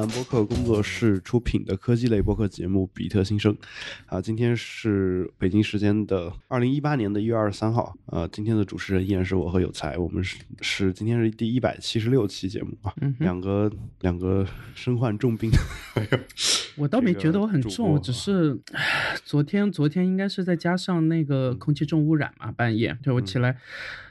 蓝播客工作室出品的科技类播客节目《比特新生》啊，今天是北京时间的二零一八年的一月二十三号。啊，今天的主持人依然是我和有才，我们是是今天是第一百七十六期节目啊，两个两个身患重病，我倒没觉得我很重，我只是昨天昨天应该是再加上那个空气重污染嘛，半夜。对我起来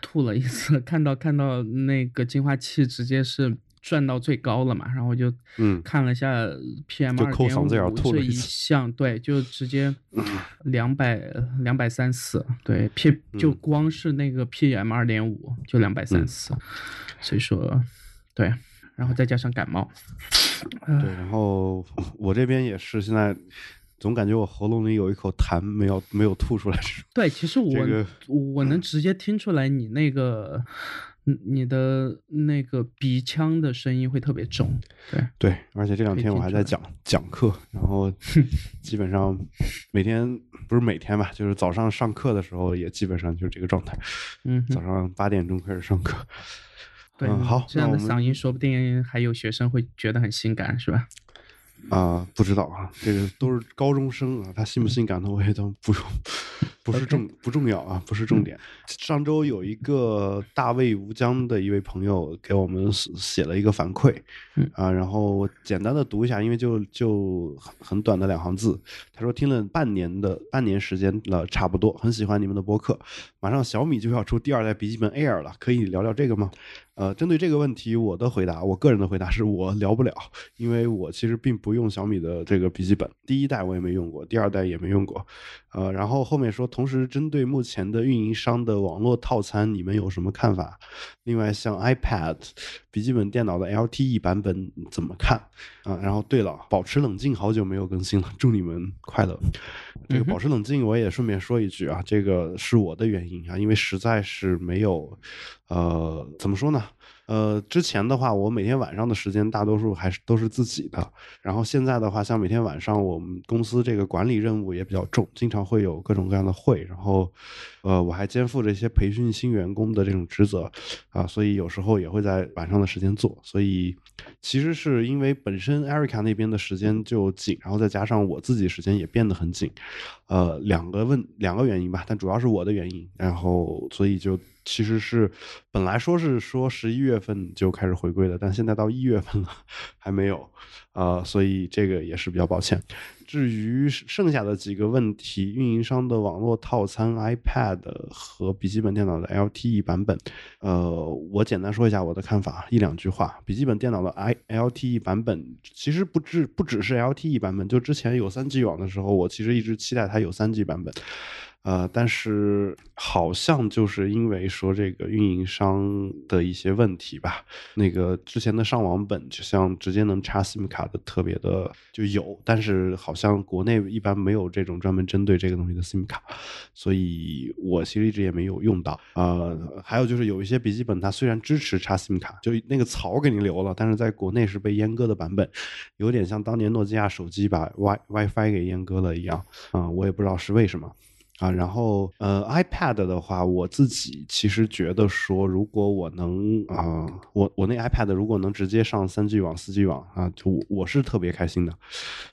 吐了一次，看到看到那个净化器直接是。转到最高了嘛，然后就嗯。看了一下 PM 二点五这一项，对，就直接两百两百三四，对 P 就光是那个 PM 二点五就两百三四，所以说对，然后再加上感冒，对，然后我这边也是现在总感觉我喉咙里有一口痰没有没有吐出来，对，其实我我能直接听出来你那个。你的那个鼻腔的声音会特别重，对对，而且这两天我还在讲讲课，然后 基本上每天不是每天吧，就是早上上课的时候也基本上就是这个状态。嗯，早上八点钟开始上课。对，好，这样的嗓音说不定还有学生会觉得很性感，是吧？啊，不知道啊，这个都是高中生啊，他性不性感的我也都不用。不是重不重要啊，不是重点。上周有一个大卫吴江的一位朋友给我们写了一个反馈，啊，然后我简单的读一下，因为就就很很短的两行字。他说听了半年的半年时间了，差不多，很喜欢你们的播客。马上小米就要出第二代笔记本 Air 了，可以聊聊这个吗？呃，针对这个问题，我的回答，我个人的回答是我聊不了，因为我其实并不用小米的这个笔记本，第一代我也没用过，第二代也没用过。呃，然后后面说，同时针对目前的运营商的网络套餐，你们有什么看法？另外，像 iPad 笔记本电脑的 LTE 版本怎么看？啊，然后对了，保持冷静，好久没有更新了，祝你们快乐。这个保持冷静，我也顺便说一句啊，这个是我的原因啊，因为实在是没有，呃，怎么说呢？呃，之前的话，我每天晚上的时间大多数还是都是自己的。然后现在的话，像每天晚上我们公司这个管理任务也比较重，经常会有各种各样的会。然后，呃，我还肩负着一些培训新员工的这种职责，啊，所以有时候也会在晚上的时间做。所以，其实是因为本身艾瑞卡那边的时间就紧，然后再加上我自己时间也变得很紧，呃，两个问两个原因吧，但主要是我的原因。然后，所以就。其实是本来说是说十一月份就开始回归的，但现在到一月份了 还没有，呃，所以这个也是比较抱歉。至于剩下的几个问题，运营商的网络套餐、iPad 和笔记本电脑的 LTE 版本，呃，我简单说一下我的看法，一两句话。笔记本电脑的 i LTE 版本其实不只不只是 LTE 版本，就之前有三 G 网的时候，我其实一直期待它有三 G 版本。呃，但是好像就是因为说这个运营商的一些问题吧，那个之前的上网本就像直接能插 SIM 卡的特别的就有，但是好像国内一般没有这种专门针对这个东西的 SIM 卡，所以我其实一直也没有用到。呃，还有就是有一些笔记本它虽然支持插 SIM 卡，就那个槽给你留了，但是在国内是被阉割的版本，有点像当年诺基亚手机把 Wi WiFi 给阉割了一样啊，我也不知道是为什么。啊，然后呃，iPad 的话，我自己其实觉得说，如果我能啊，我我那 iPad 如果能直接上三 G 网、四 G 网啊，就我我是特别开心的。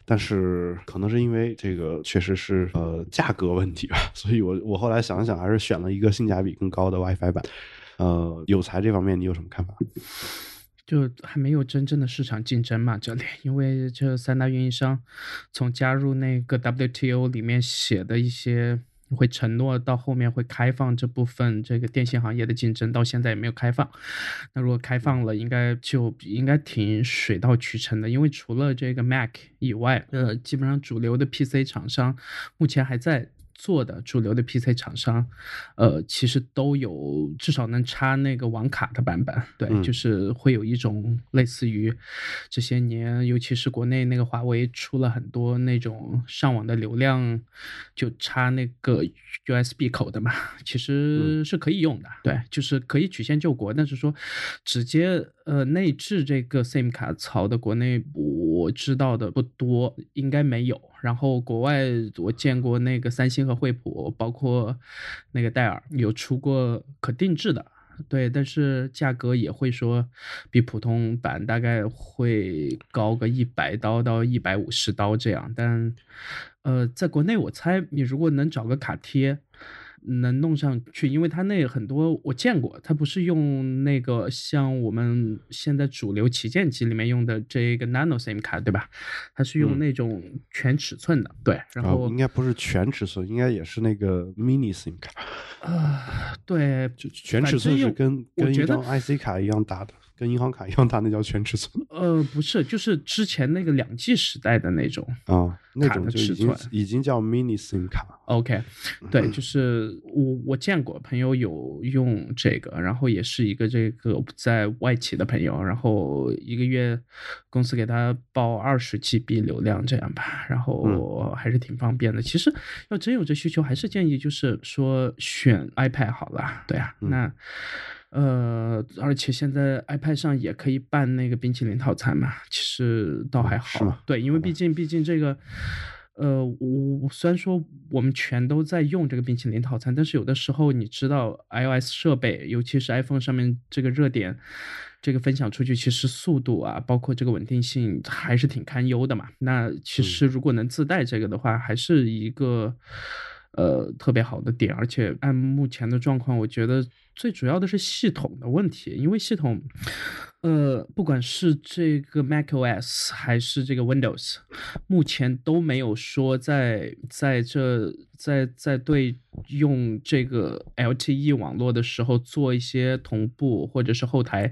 但是可能是因为这个确实是呃价格问题吧，所以我我后来想想，还是选了一个性价比更高的 WiFi 版。呃，有才这方面你有什么看法？就还没有真正的市场竞争嘛，这里，因为这三大运营商从加入那个 WTO 里面写的一些。会承诺到后面会开放这部分这个电信行业的竞争，到现在也没有开放。那如果开放了，应该就应该挺水到渠成的，因为除了这个 Mac 以外，呃，基本上主流的 PC 厂商目前还在。做的主流的 PC 厂商，呃，其实都有至少能插那个网卡的版本，对，就是会有一种类似于这些年，尤其是国内那个华为出了很多那种上网的流量，就插那个 USB 口的嘛，其实是可以用的，对，就是可以曲线救国，但是说直接呃内置这个 SIM 卡槽的国内我知道的不多，应该没有。然后国外我见过那个三星和惠普，包括那个戴尔有出过可定制的对，但是价格也会说比普通版大概会高个一百刀到一百五十刀这样，但呃，在国内我猜你如果能找个卡贴。能弄上去，因为它那很多我见过，它不是用那个像我们现在主流旗舰机里面用的这个 Nano SIM 卡，对吧？它是用那种全尺寸的，对。然后应该不是全尺寸，应该也是那个 Mini SIM 卡。啊，对，就全尺寸是跟跟一张 IC 卡一样大的。跟银行卡一样大，那叫全尺寸。呃，不是，就是之前那个两 G 时代的那种啊，那种就已经已经叫 mini SIM 卡。OK，对，就是我我见过朋友有用这个，然后也是一个这个在外企的朋友，然后一个月公司给他报二十 GB 流量这样吧，然后还是挺方便的。其实要真有这需求，还是建议就是说选 iPad 好了。对啊，那。呃，而且现在 iPad 上也可以办那个冰淇淋套餐嘛，其实倒还好。对，因为毕竟毕竟这个，呃，我虽然说我们全都在用这个冰淇淋套餐，但是有的时候你知道 iOS 设备，尤其是 iPhone 上面这个热点，这个分享出去，其实速度啊，包括这个稳定性还是挺堪忧的嘛。那其实如果能自带这个的话，还是一个。呃，特别好的点，而且按目前的状况，我觉得最主要的是系统的问题，因为系统，呃，不管是这个 macOS 还是这个 Windows，目前都没有说在在这在在对。用这个 LTE 网络的时候做一些同步或者是后台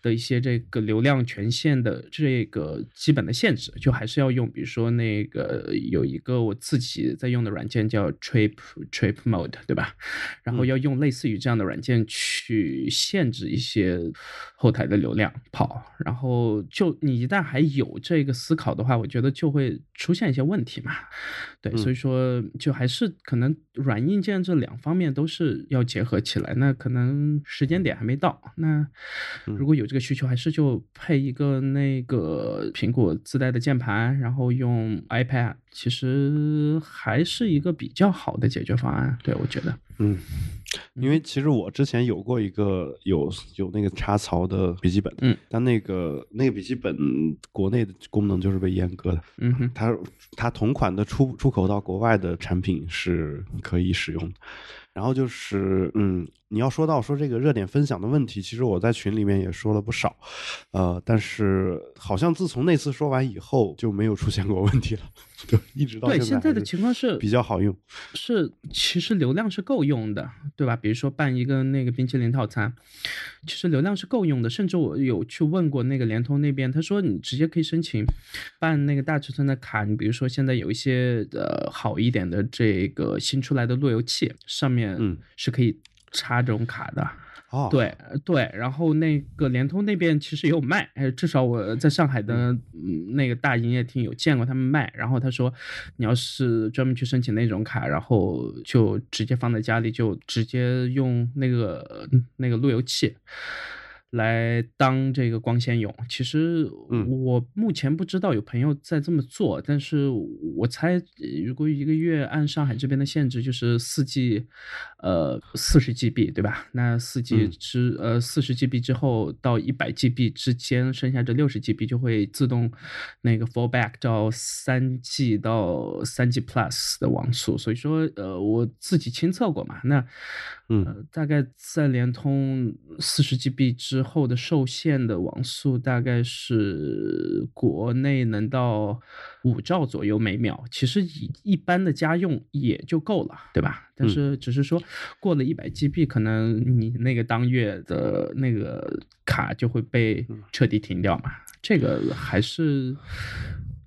的一些这个流量权限的这个基本的限制，就还是要用，比如说那个有一个我自己在用的软件叫 Trip Trip Mode，对吧？然后要用类似于这样的软件去限制一些后台的流量跑，然后就你一旦还有这个思考的话，我觉得就会出现一些问题嘛。对，所以说就还是可能软硬。件这两方面都是要结合起来，那可能时间点还没到。那如果有这个需求，还是就配一个那个苹果自带的键盘，然后用 iPad，其实还是一个比较好的解决方案。对我觉得，嗯。因为其实我之前有过一个有有那个插槽的笔记本，嗯，但那个那个笔记本国内的功能就是被阉割的，嗯哼，它它同款的出出口到国外的产品是可以使用的。然后就是，嗯，你要说到说这个热点分享的问题，其实我在群里面也说了不少，呃，但是好像自从那次说完以后就没有出现过问题了，对一直到对现在的情况是比较好用，是其实流量是够用的，对吧？比如说办一个那个冰淇淋套餐，其实流量是够用的，甚至我有去问过那个联通那边，他说你直接可以申请办那个大尺寸的卡，你比如说现在有一些呃好一点的这个新出来的路由器上面。嗯，是可以插这种卡的。哦，对对，然后那个联通那边其实也有卖，哎，至少我在上海的那个大营业厅有见过他们卖。然后他说，你要是专门去申请那种卡，然后就直接放在家里，就直接用那个那个路由器。来当这个光纤用，其实我目前不知道有朋友在这么做，但是我猜如果一个月按上海这边的限制就是四 G，呃四十 GB 对吧？那四 G 之呃四十 GB 之后到一百 GB 之间，剩下这六十 GB 就会自动那个 fall back 到三 G 到三 G Plus 的网速，所以说呃我自己亲测过嘛，那嗯。大概在联通四十 GB 之后的受限的网速大概是国内能到五兆左右每秒，其实以一般的家用也就够了，对吧？但是只是说过了一百 GB，可能你那个当月的那个卡就会被彻底停掉嘛，这个还是。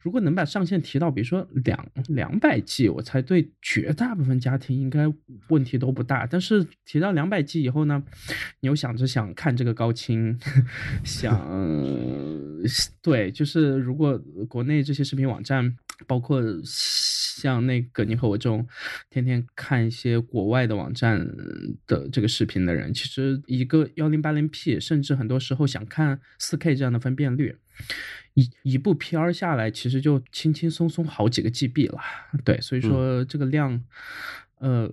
如果能把上限提到，比如说两两百 G，我猜对绝大部分家庭应该问题都不大。但是提到两百 G 以后呢，你又想着想看这个高清，想对，就是如果国内这些视频网站，包括像那个你和我这种天天看一些国外的网站的这个视频的人，其实一个幺零八零 P，甚至很多时候想看四 K 这样的分辨率。一一部片儿下来，其实就轻轻松松好几个 GB 了，对，所以说这个量，呃，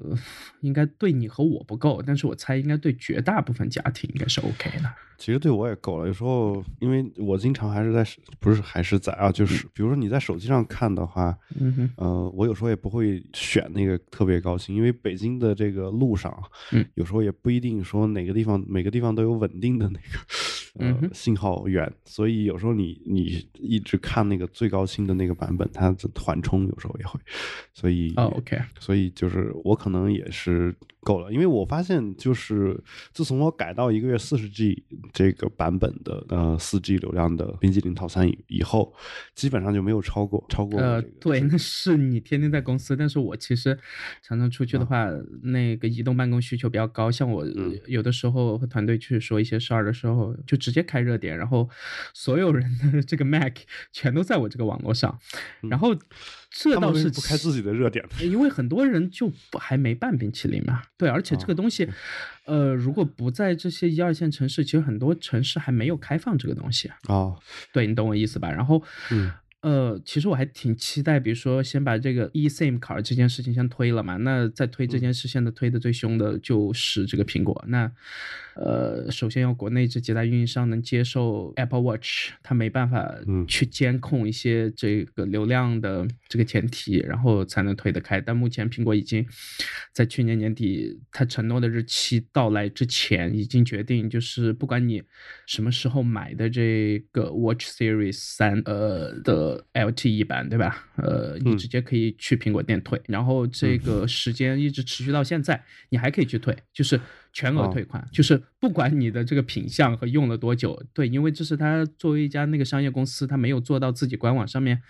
应该对你和我不够，但是我猜应该对绝大部分家庭应该是 OK 的。其实对我也够了。有时候，因为我经常还是在，不是还是在啊，就是比如说你在手机上看的话，嗯我有时候也不会选那个特别高清，因为北京的这个路上，嗯，有时候也不一定说哪个地方每个地方都有稳定的那个嗯呃信号源，所以有时候你你一直看那个最高清的那个版本，它的缓冲有时候也会，所以哦，OK，所以就是我可能也是够了，因为我发现就是自从我改到一个月四十 G 这个版本的呃四 G 流量的冰激凌套餐以以后，基本上就没有超过超过呃这个，对，那是你天天在公司，但是我其实常常出去的话，那个移动办公需求比较高，像我嗯。有的时候和团队去说一些事儿的时候，就直接开热点，然后所有人的这个 Mac 全都在我这个网络上，然后这倒是不开自己的热点？因为很多人就不还没办冰淇淋嘛，对，而且这个东西，呃，如果不在这些一二线城市，其实很多城市还没有开放这个东西，啊，对你懂我意思吧？然后，嗯呃，其实我还挺期待，比如说先把这个 eSIM 卡这件事情先推了嘛。那再推这件事，现在推的最凶的就是这个苹果。那，呃，首先要国内这几大运营商能接受 Apple Watch，它没办法嗯去监控一些这个流量的这个前提，然后才能推得开。但目前苹果已经在去年年底它承诺的日期到来之前，已经决定就是不管你什么时候买的这个 Watch Series 三呃的 LTE 版，对吧？呃，你嗯。直接可以去苹果店退，然后这个时间一直持续到现在，你还可以去退，就是全额哦。退款，就是不管你的这个品相和用了多久，对，因为这是他作为一家那个商业公司，他没有做到自己官网上面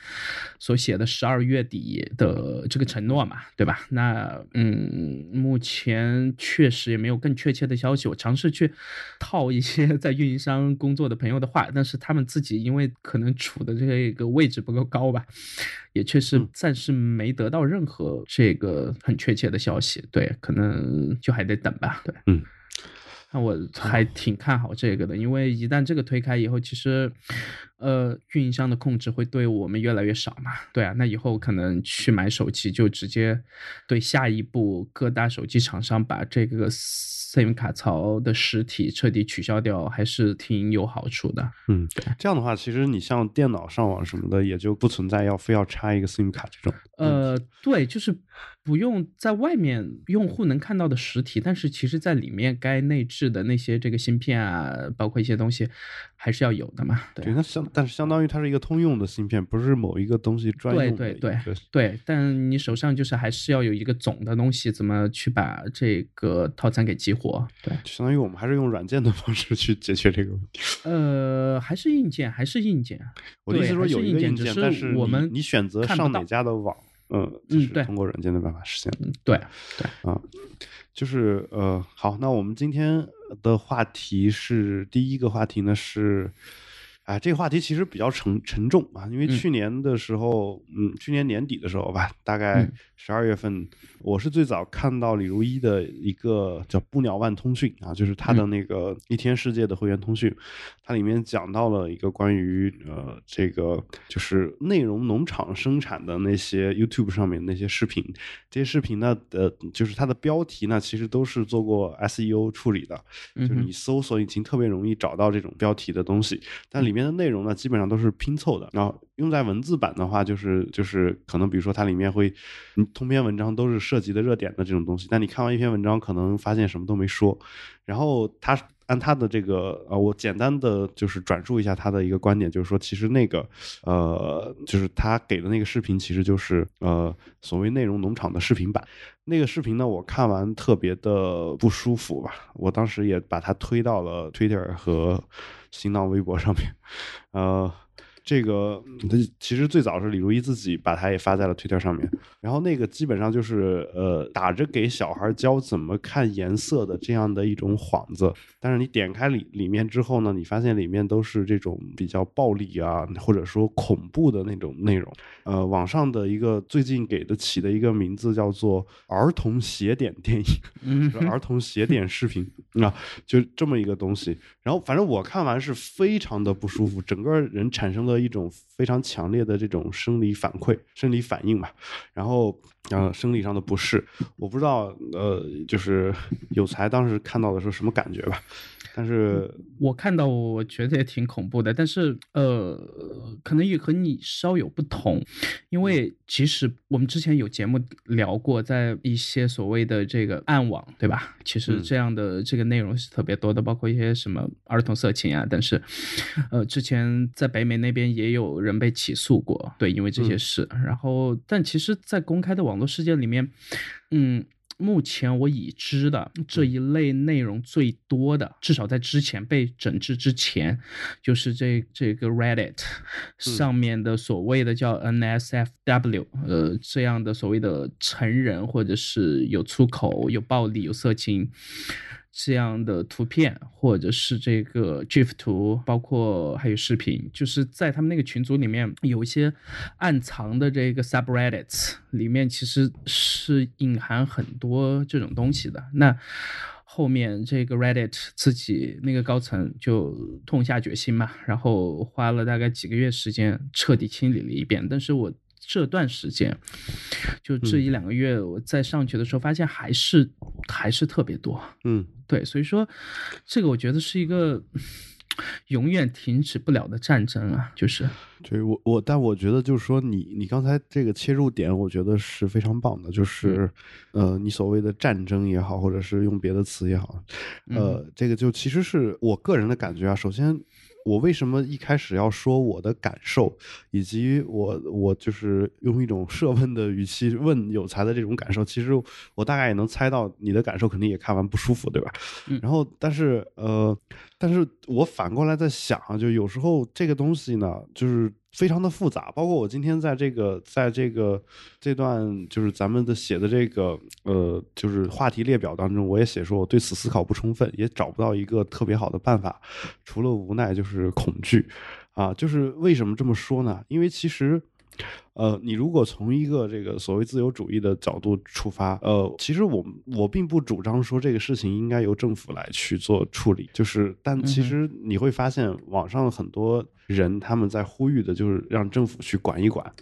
所写的十二月底的这个承诺嘛，对吧？那嗯，目前确实也没有更确切的消息，我尝试去套一些在运营商工作的朋友的话，但是他们自己因为可能处的这个位置不够高吧，也确实嗯暂时没得到任何这个很确切的消息，对，可能就还得等吧，对，嗯。那我还挺看好这个的，因为一旦这个推开以后，其实，呃，运营商的控制会对我们越来越少嘛。对啊，那以后可能去买手机就直接对下一步各大手机厂商把这个 SIM 卡槽的实体彻底取消掉，还是挺有好处的。嗯，这样的话，其实你像电脑上网什么的，也就不存在要非要插一个 SIM 卡这种。呃，对，就是不用在外面用户能看到的实体，但是其实在里面该内置的那些这个芯片啊，包括一些东西，还是要有的嘛。对那相但是相当于它是一个通用的芯片，不是某一个东西专用的对对对对，但你手上就是还是要有一个总的东西，怎么去把这个套餐给激活？对，就相当于我们还是用软件的方式去解决这个问题。呃，还是硬件，还是硬件。我的意思是说有一个硬件但是我们你选择上哪家的网，嗯，就是通过软件的办法实现对对，啊，就是呃，好，那我们今天的话题是第一个话题呢是，啊，这个话题其实比较沉沉重啊，因为嗯。去年的时候，嗯，去年年底的时候吧，大概嗯。十二月份，我是最早看到李如一的一个叫不鸟万通讯啊，就是他嗯。的那个一天世界的会员通讯，它里面讲到了一个关于呃这个就是内容农场生产的那些 YouTube 上面那些视频，这些视频呢，呃，就是它的标题呢，其实都是做过 SEO 处理的，就是你搜索引擎特别容易找到这种标题的东西，但里里面的内容呢，基本上都是拼凑的。然后用在文字版的话，就是就是可能比如说它里面会，通篇文章都是涉及的热点的这种东西，但你看完一篇文章，可能发现什么都没说。然后他按他的这个呃，我简单的就是转述一下他的一个观点，就是说，其实那个呃，就是他给的那个视频，其实就是呃所谓内容农场的视频版。那个视频呢，我看完特别的不舒服吧，我当时也把它推到了 Twitter 和新浪微博上面，呃。这个它其实最早是李如一自己把它也发在了推特上面，然后那个基本上就是呃打着给小孩教怎么看颜色的这样的一种幌子，但是你点开里里面之后呢，你发现里面都是这种比较暴力啊，或者说恐怖的那种内容。呃，网上的一个最近给的起的一个名字叫做“儿童邪典电影 ”，儿童邪典视频啊，就这么一个东西。然后反正我看完是非常的不舒服，整个人产生了了一种非常强烈的这种生理反馈、生理反应吧，然后呃生理上的不适，我不知道呃就是有才当时看到的时候什么感觉吧。但是我看到，我觉得也挺恐怖的。但是，呃，可能也和你稍有不同，因为其实我们之前有节目聊过，在一些所谓的这个暗网，对吧？其实这样的这个内容是特别多的，包括一些什么儿童色情啊。但是，呃，之前在北美那边也有人被起诉过，对，因为这些事。然后，但其实，在公开的网络世界里面，嗯。目前我已知的这一类内容最多的，至少在之前被整治之前，就是这这个 Reddit 上面的所谓的叫 NSFW，呃，这样的所谓的成人或者是有粗口、有暴力、有色情。这样的图片，或者是这个 GIF 图，包括还有视频，就是在他们那个群组里面有一些暗藏的这个 subreddits 里面，其实是隐含很多这种东西的。那后面这个 Reddit 自己那个高层就痛下决心嘛，然后花了大概几个月时间彻底清理了一遍。但是我。这段时间，就这一两个月，我在上去的时候，发现还是还是特别多。嗯，对，所以说这个我觉得是一个永远停止不了的战争啊，就是。对我我，但我觉得就是说，你你刚才这个切入点，我觉得是非常棒的，就是呃，你所谓的战争也好，或者是用别的词也好，呃，这个就其实是我个人的感觉啊。首先。我为什么一开始要说我的感受，以及我我就是用一种设问的语气问有才的这种感受？其实我大概也能猜到你的感受，肯定也看完不舒服，对吧？然后，但是呃，但是我反过来在想啊，就有时候这个东西呢，就是。非常的复杂，包括我今天在这个在这个这段就是咱们的写的这个呃就是话题列表当中，我也写说我对此思考不充分，也找不到一个特别好的办法，除了无奈就是恐惧，啊，就是为什么这么说呢？因为其实。呃，你如果从一个这个所谓自由主义的角度出发，呃，其实我我并不主张说这个事情应该由政府来去做处理，就是，但其实你会发现网上很多人他们在呼吁的就是让政府去管一管。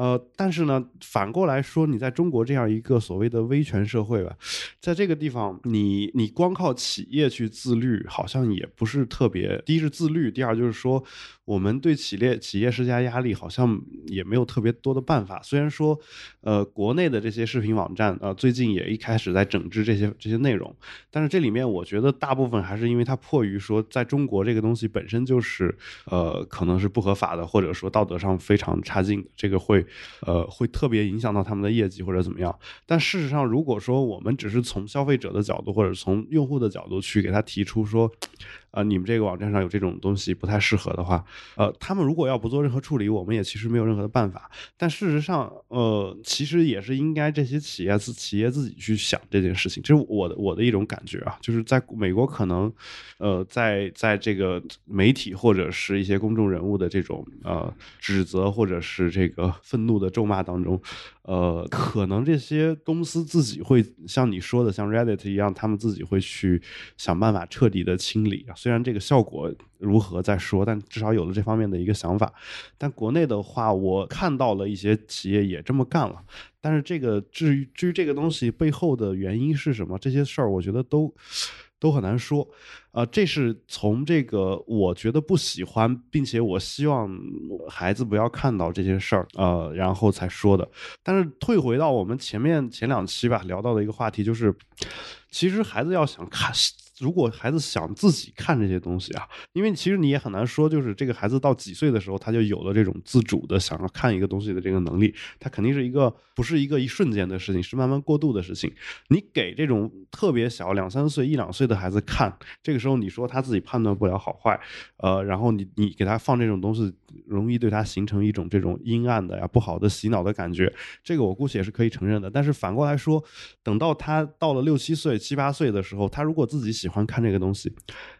呃，但是呢，反过来说，你在中国这样一个所谓的威权社会吧，在这个地方，你你光靠企业去自律，好像也不是特别。第一是自律，第二就是说，我们对企业企业施加压力，好像也没有特别多的办法。虽然说，呃，国内的这些视频网站，呃，最近也一开始在整治这些这些内容，但是这里面我觉得大部分还是因为它迫于说，在中国这个东西本身就是，呃，可能是不合法的，或者说道德上非常差劲，这个会。呃，会特别影响到他们的业绩或者怎么样？但事实上，如果说我们只是从消费者的角度或者从用户的角度去给他提出说，呃，你们这个网站上有这种东西不太适合的话，呃，他们如果要不做任何处理，我们也其实没有任何的办法。但事实上，呃，其实也是应该这些企业自企业自己去想这件事情。这是我的我的一种感觉啊，就是在美国可能，呃，在在这个媒体或者是一些公众人物的这种呃指责或者是这个愤怒的咒骂当中。呃，可能这些公司自己会像你说的，像 Reddit 一样，他们自己会去想办法彻底的清理。虽然这个效果如何再说，但至少有了这方面的一个想法。但国内的话，我看到了一些企业也这么干了。但是这个至于至于这个东西背后的原因是什么，这些事儿我觉得都。都很难说，啊，这是从这个我觉得不喜欢，并且我希望孩子不要看到这些事儿，呃，然后才说的。但是退回到我们前面前两期吧，聊到的一个话题就是，其实孩子要想看。如果孩子想自己看这些东西啊，因为其实你也很难说，就是这个孩子到几岁的时候，他就有了这种自主的想要看一个东西的这个能力，他肯定是一个不是一个一瞬间的事情，是慢慢过渡的事情。你给这种特别小两三岁、一两岁的孩子看，这个时候你说他自己判断不了好坏，呃，然后你你给他放这种东西，容易对他形成一种这种阴暗的呀、不好的洗脑的感觉，这个我估计也是可以承认的。但是反过来说，等到他到了六七岁、七八岁的时候，他如果自己喜喜欢看这个东西，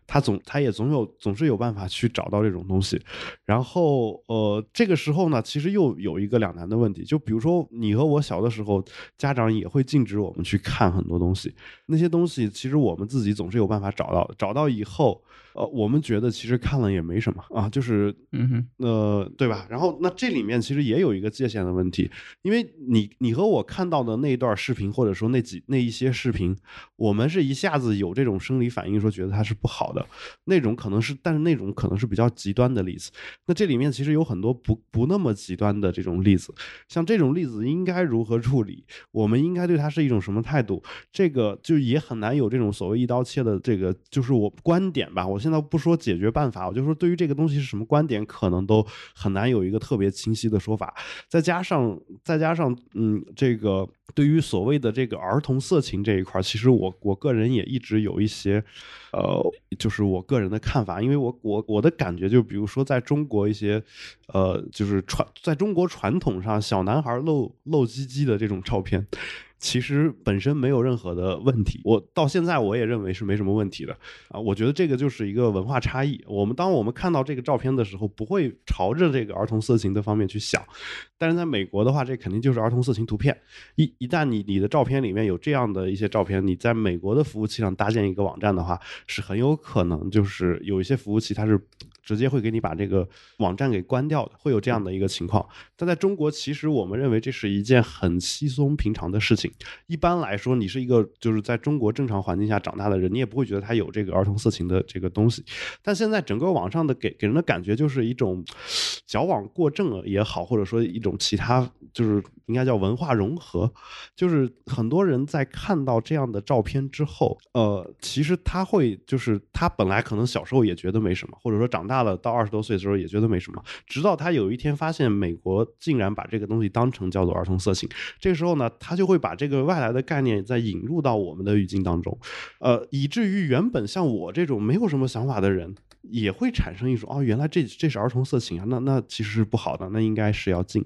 他总他也总有总是有办法去找到这种东西。然后呃，这个时候呢，其实又有一个两难的问题，就比如说你和我小的时候，家长也会禁止我们去看很多东西，那些东西其实我们自己总是有办法找到，找到以后。呃，我们觉得其实看了也没什么啊，就是，嗯哼，呃，对吧？然后那这里面其实也有一个界限的问题，因为你你和我看到的那一段视频，或者说那几那一些视频，我们是一下子有这种生理反应，说觉得它是不好的那种，可能是，但是那种可能是比较极端的例子。那这里面其实有很多不不那么极端的这种例子，像这种例子应该如何处理？我们应该对它是一种什么态度？这个就也很难有这种所谓一刀切的这个，就是我观点吧，我。现在不说解决办法，我就说对于这个东西是什么观点，可能都很难有一个特别清晰的说法。再加上，再加上，嗯，这个对于所谓的这个儿童色情这一块，其实我我个人也一直有一些，呃，就是我个人的看法，因为我我我的感觉就比如说在中国一些，呃，就是传在中国传统上小男孩露露鸡鸡的这种照片。其实本身没有任何的问题，我到现在我也认为是没什么问题的啊。我觉得这个就是一个文化差异。我们当我们看到这个照片的时候，不会朝着这个儿童色情的方面去想。但是在美国的话，这肯定就是儿童色情图片。一一旦你你的照片里面有这样的一些照片，你在美国的服务器上搭建一个网站的话，是很有可能就是有一些服务器它是。直接会给你把这个网站给关掉的，会有这样的一个情况。但在中国，其实我们认为这是一件很稀松平常的事情。一般来说，你是一个就是在中国正常环境下长大的人，你也不会觉得他有这个儿童色情的这个东西。但现在整个网上的给给人的感觉就是一种矫枉过正也好，或者说一种其他就是应该叫文化融合，就是很多人在看到这样的照片之后，呃，其实他会就是他本来可能小时候也觉得没什么，或者说长。大了到二十多岁的时候也觉得没什么，直到他有一天发现美国竟然把这个东西当成叫做儿童色情，这个时候呢，他就会把这个外来的概念再引入到我们的语境当中，呃，以至于原本像我这种没有什么想法的人。也会产生一种哦，原来这这是儿童色情啊，那那其实是不好的，那应该是要禁。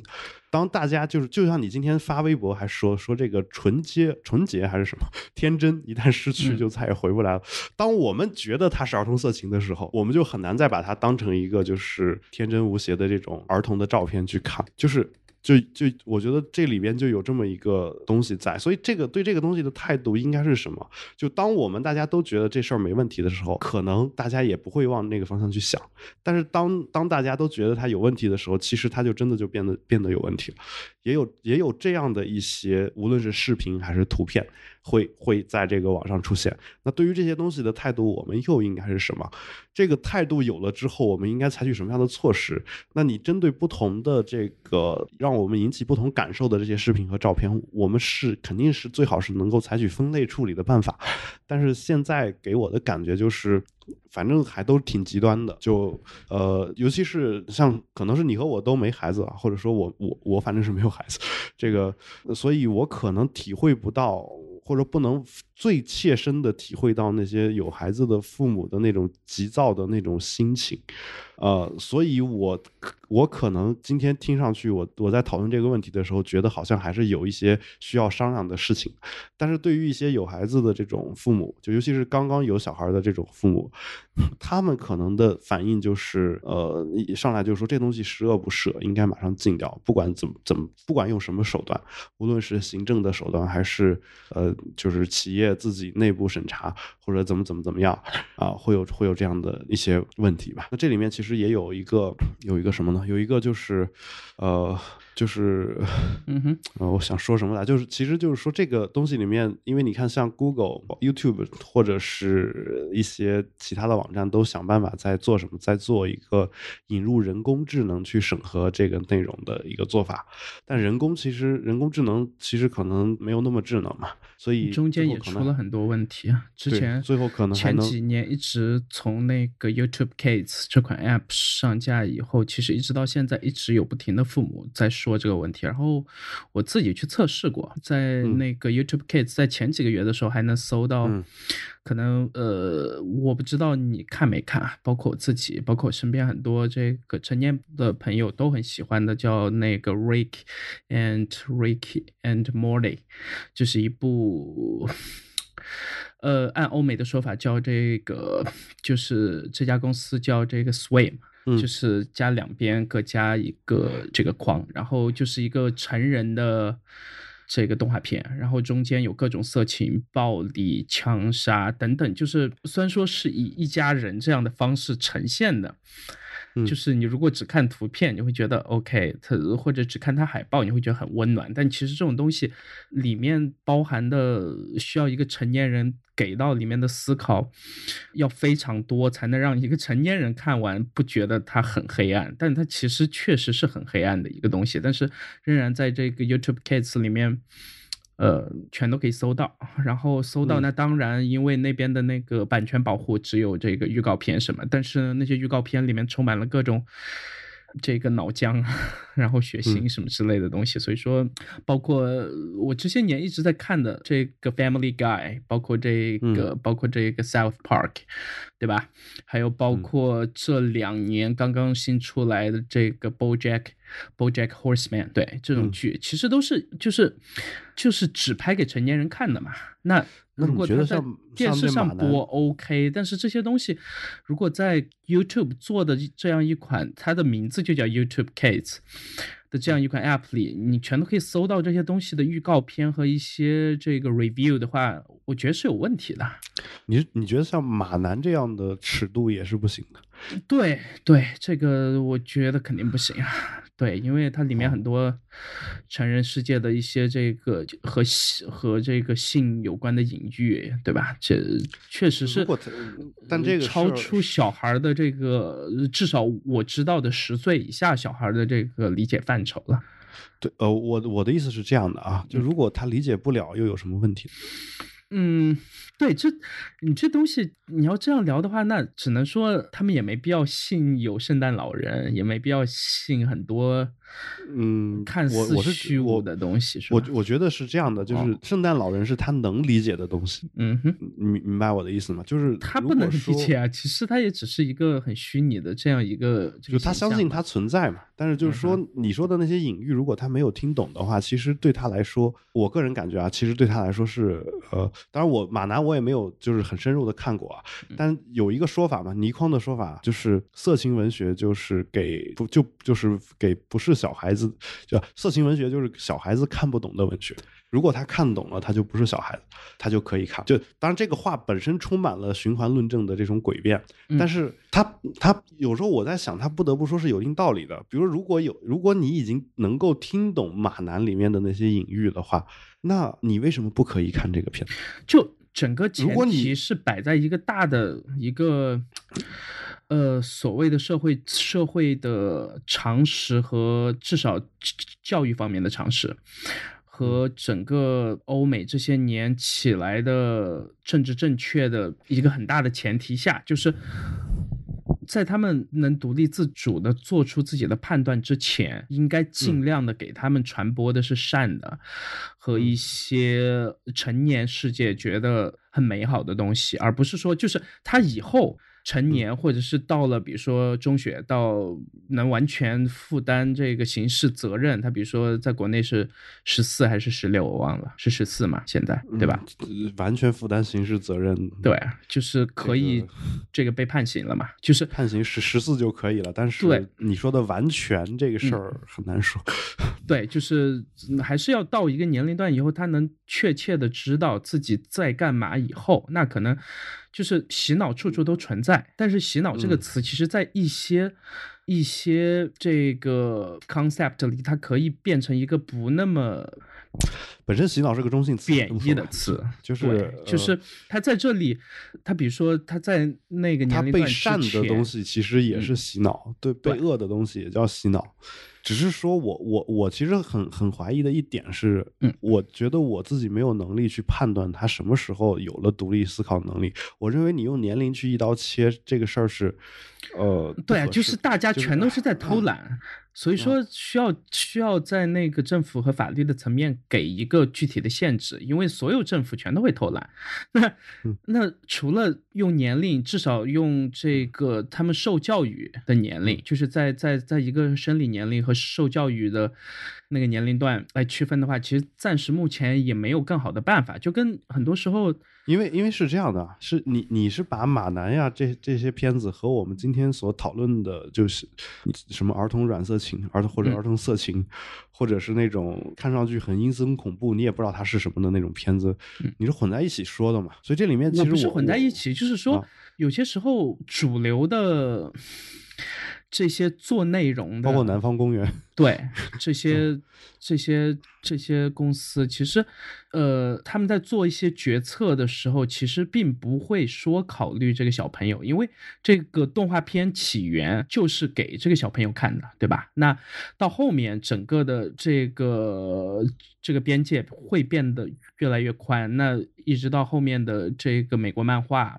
当大家就是就像你今天发微博还说说这个纯洁纯洁还是什么天真，一旦失去就再也回不来了。当我们觉得它是儿童色情的时候，我们就很难再把它当成一个就是天真无邪的这种儿童的照片去看，就是。就就我觉得这里边就有这么一个东西在，所以这个对这个东西的态度应该是什么？就当我们大家都觉得这事儿没问题的时候，可能大家也不会往那个方向去想。但是当当大家都觉得它有问题的时候，其实它就真的就变得变得有问题了。也有也有这样的一些，无论是视频还是图片。会会在这个网上出现。那对于这些东西的态度，我们又应该是什么？这个态度有了之后，我们应该采取什么样的措施？那你针对不同的这个让我们引起不同感受的这些视频和照片，我们是肯定是最好是能够采取分类处理的办法。但是现在给我的感觉就是，反正还都挺极端的。就呃，尤其是像可能是你和我都没孩子啊，或者说我我我反正是没有孩子，这个，所以我可能体会不到。或者不能最切身的体会到那些有孩子的父母的那种急躁的那种心情，呃，所以我我可能今天听上去，我我在讨论这个问题的时候，觉得好像还是有一些需要商量的事情。但是对于一些有孩子的这种父母，就尤其是刚刚有小孩的这种父母，他们可能的反应就是，呃，一上来就说这东西十恶不赦，应该马上禁掉，不管怎么怎么，不管用什么手段，无论是行政的手段还是呃。就是企业自己内部审查或者怎么怎么怎么样啊，会有会有这样的一些问题吧？那这里面其实也有一个有一个什么呢？有一个就是，呃。就是，嗯哼，呃，我想说什么来？就是，其实就是说这个东西里面，因为你看，像 Google、YouTube 或者是一些其他的网站，都想办法在做什么，在做一个引入人工智能去审核这个内容的一个做法。但人工其实，人工智能其实可能没有那么智能嘛，所以中间也出了很多问题啊。之前最后可能前几年一直从那个 YouTube Kids 这款 App 上架以后，其实一直到现在，一直有不停的父母在说。说这个问题，然后我自己去测试过，在那个 YouTube Kids，在前几个月的时候还能搜到，可能呃，我不知道你看没看，包括我自己，包括我身边很多这个成年的朋友都很喜欢的，叫那个 Rick and Ricky and Morty，就是一部。呃，按欧美的说法叫这个，就是这家公司叫这个 Sway 嘛，就是加两边各加一个这个框，然后就是一个成人的这个动画片，然后中间有各种色情、暴力、枪杀等等，就是虽然说是以一家人这样的方式呈现的。嗯就是你如果只看图片，你会觉得 OK，它或者只看它海报，你会觉得很温暖。但其实这种东西里面包含的需要一个成年人给到里面的思考，要非常多，才能让一个成年人看完不觉得它很黑暗。但它其实确实是很黑暗的一个东西，但是仍然在这个 YouTube Kids 里面。呃，全都可以搜到，然后搜到嗯。那当然，因为那边的那个版权保护只有这个预告片什么，但是那些预告片里面充满了各种这个脑浆，然后血腥什么之类的东西，所以说，包括我这些年一直在看的这个 Family Guy，包括这个，包括这个 South Park，对吧？还有包括这两年刚刚新出来的这个 BoJack。BoJack Horseman，对这种剧、其实都是就是就是只拍给成年人看的嘛。那如果他在觉得像电视上播 OK，但是这些东西如果在 YouTube 做的这样一款，它的名字就叫 YouTube Kids 的这样一款 App 里，你全都可以搜到这些东西的预告片和一些这个 review 的话，我觉得是有问题的。你你觉得像马男这样的尺度也是不行的？对对，这个我觉得肯定不行啊。对，因为它里面很多成人世界的一些这个和和这个性有关的隐喻，对吧？这确实是但这个超出小孩的这个至少我知道的十岁以下小孩的这个理解范畴了。对，呃，我我的意思是这样的啊，就如果他理解不了，又有什么问题？嗯，对，这你这东西你要这样聊的话，那只能说他们也没必要信有圣诞老人，也没必要信很多嗯，看似虚无的东西，是？我我觉得是这样的，就是圣诞老人是他能理解的东西，嗯哼，你明明白我的意思吗？就是他不能理解啊，其实他也只是一个很虚拟的这样一个，就他相信他存在嘛，但是就是嗯说你说的那些隐喻，如果他没有听懂的话，其实对他来说，我个人感觉啊，其实对他来说是呃，当然我马南我也没有就是很深入的看过啊，嗯但有一个说法嘛，倪匡的说法就是色情文学就是给不就就是给不是小孩子，就色情文学就是小孩子看不懂的文学。如果他看懂了，他就不是小孩子，他就可以看。就当然这个话本身充满了循环论证的这种诡辩，嗯但是他他有时候我在想，他不得不说是有一定道理的。比如如果有如果你已经能够听懂马南里面的那些隐喻的话，那你为什么不可以看这个片子？就整个前提是摆在一个大的一个。呃，所谓的社会社会的常识和至少教育方面的常识，和整个欧美这些年起来的政治正确的一个很大的前提下，就是在他们能独立自主的做出自己的判断之前，应该尽量的给他们传播的是善的，和一些成年世界觉得很美好的东西，而不是说就是他以后。成年，或者是到了，比如说中学，到能完全负担这个刑事责任。他比如说在国内是十四还是十六，我忘了，是十四嘛？现在对吧？嗯？完全负担刑事责任，对，就是可以这个被判刑了嘛？就是判刑十十四就可以了。但是对你说的完全这个事儿很难说。对，就是嗯还是要到一个年龄段以后，他能确切的知道自己在干嘛以后，那可能就是洗脑处处都存在。但是洗脑这个嗯词，其实在一些、一些这个 concept 里，它可以变成一个不那么本身洗脑是个中性词，贬义的词，就是就是他在这里，他比如说他在那个年龄段被善的东西其实也是洗脑，对，被恶的东西也叫洗脑。只是说我我我其实很很怀疑的一点是，嗯我觉得我自己没有能力去判断他什么时候有了独立思考能力。我认为你用年龄去一刀切这个事儿是，呃，对啊，就是大家全都是在偷懒。所以说需要需要在那个政府和法律的层面给一个具体的限制，因为所有政府全都会偷懒。那那除了用年龄，至少用这个他们受教育的年龄，就是在在在一个生理年龄和受教育的那个年龄段来区分的话，其实暂时目前也没有更好的办法。就跟很多时候，因为因为是这样的，是你你是把马南呀这这些片子和我们今天所讨论的，就是什么儿童软色。情儿童或者儿童色情，或者是那种看上去很阴森恐怖，你也不知道它是什么的那种片子，你是混在一起说的嘛？所以这里面其实不是混在一起，就是说有些时候主流的这些做内容的，包括南方公园，对这些。这些这些公司其实，呃，他们在做一些决策的时候，其实并不会说考虑这个小朋友，因为这个动画片起源就是给这个小朋友看的，对吧？那到后面整个的这个这个边界会变得越来越宽，那一直到后面的这个美国漫画。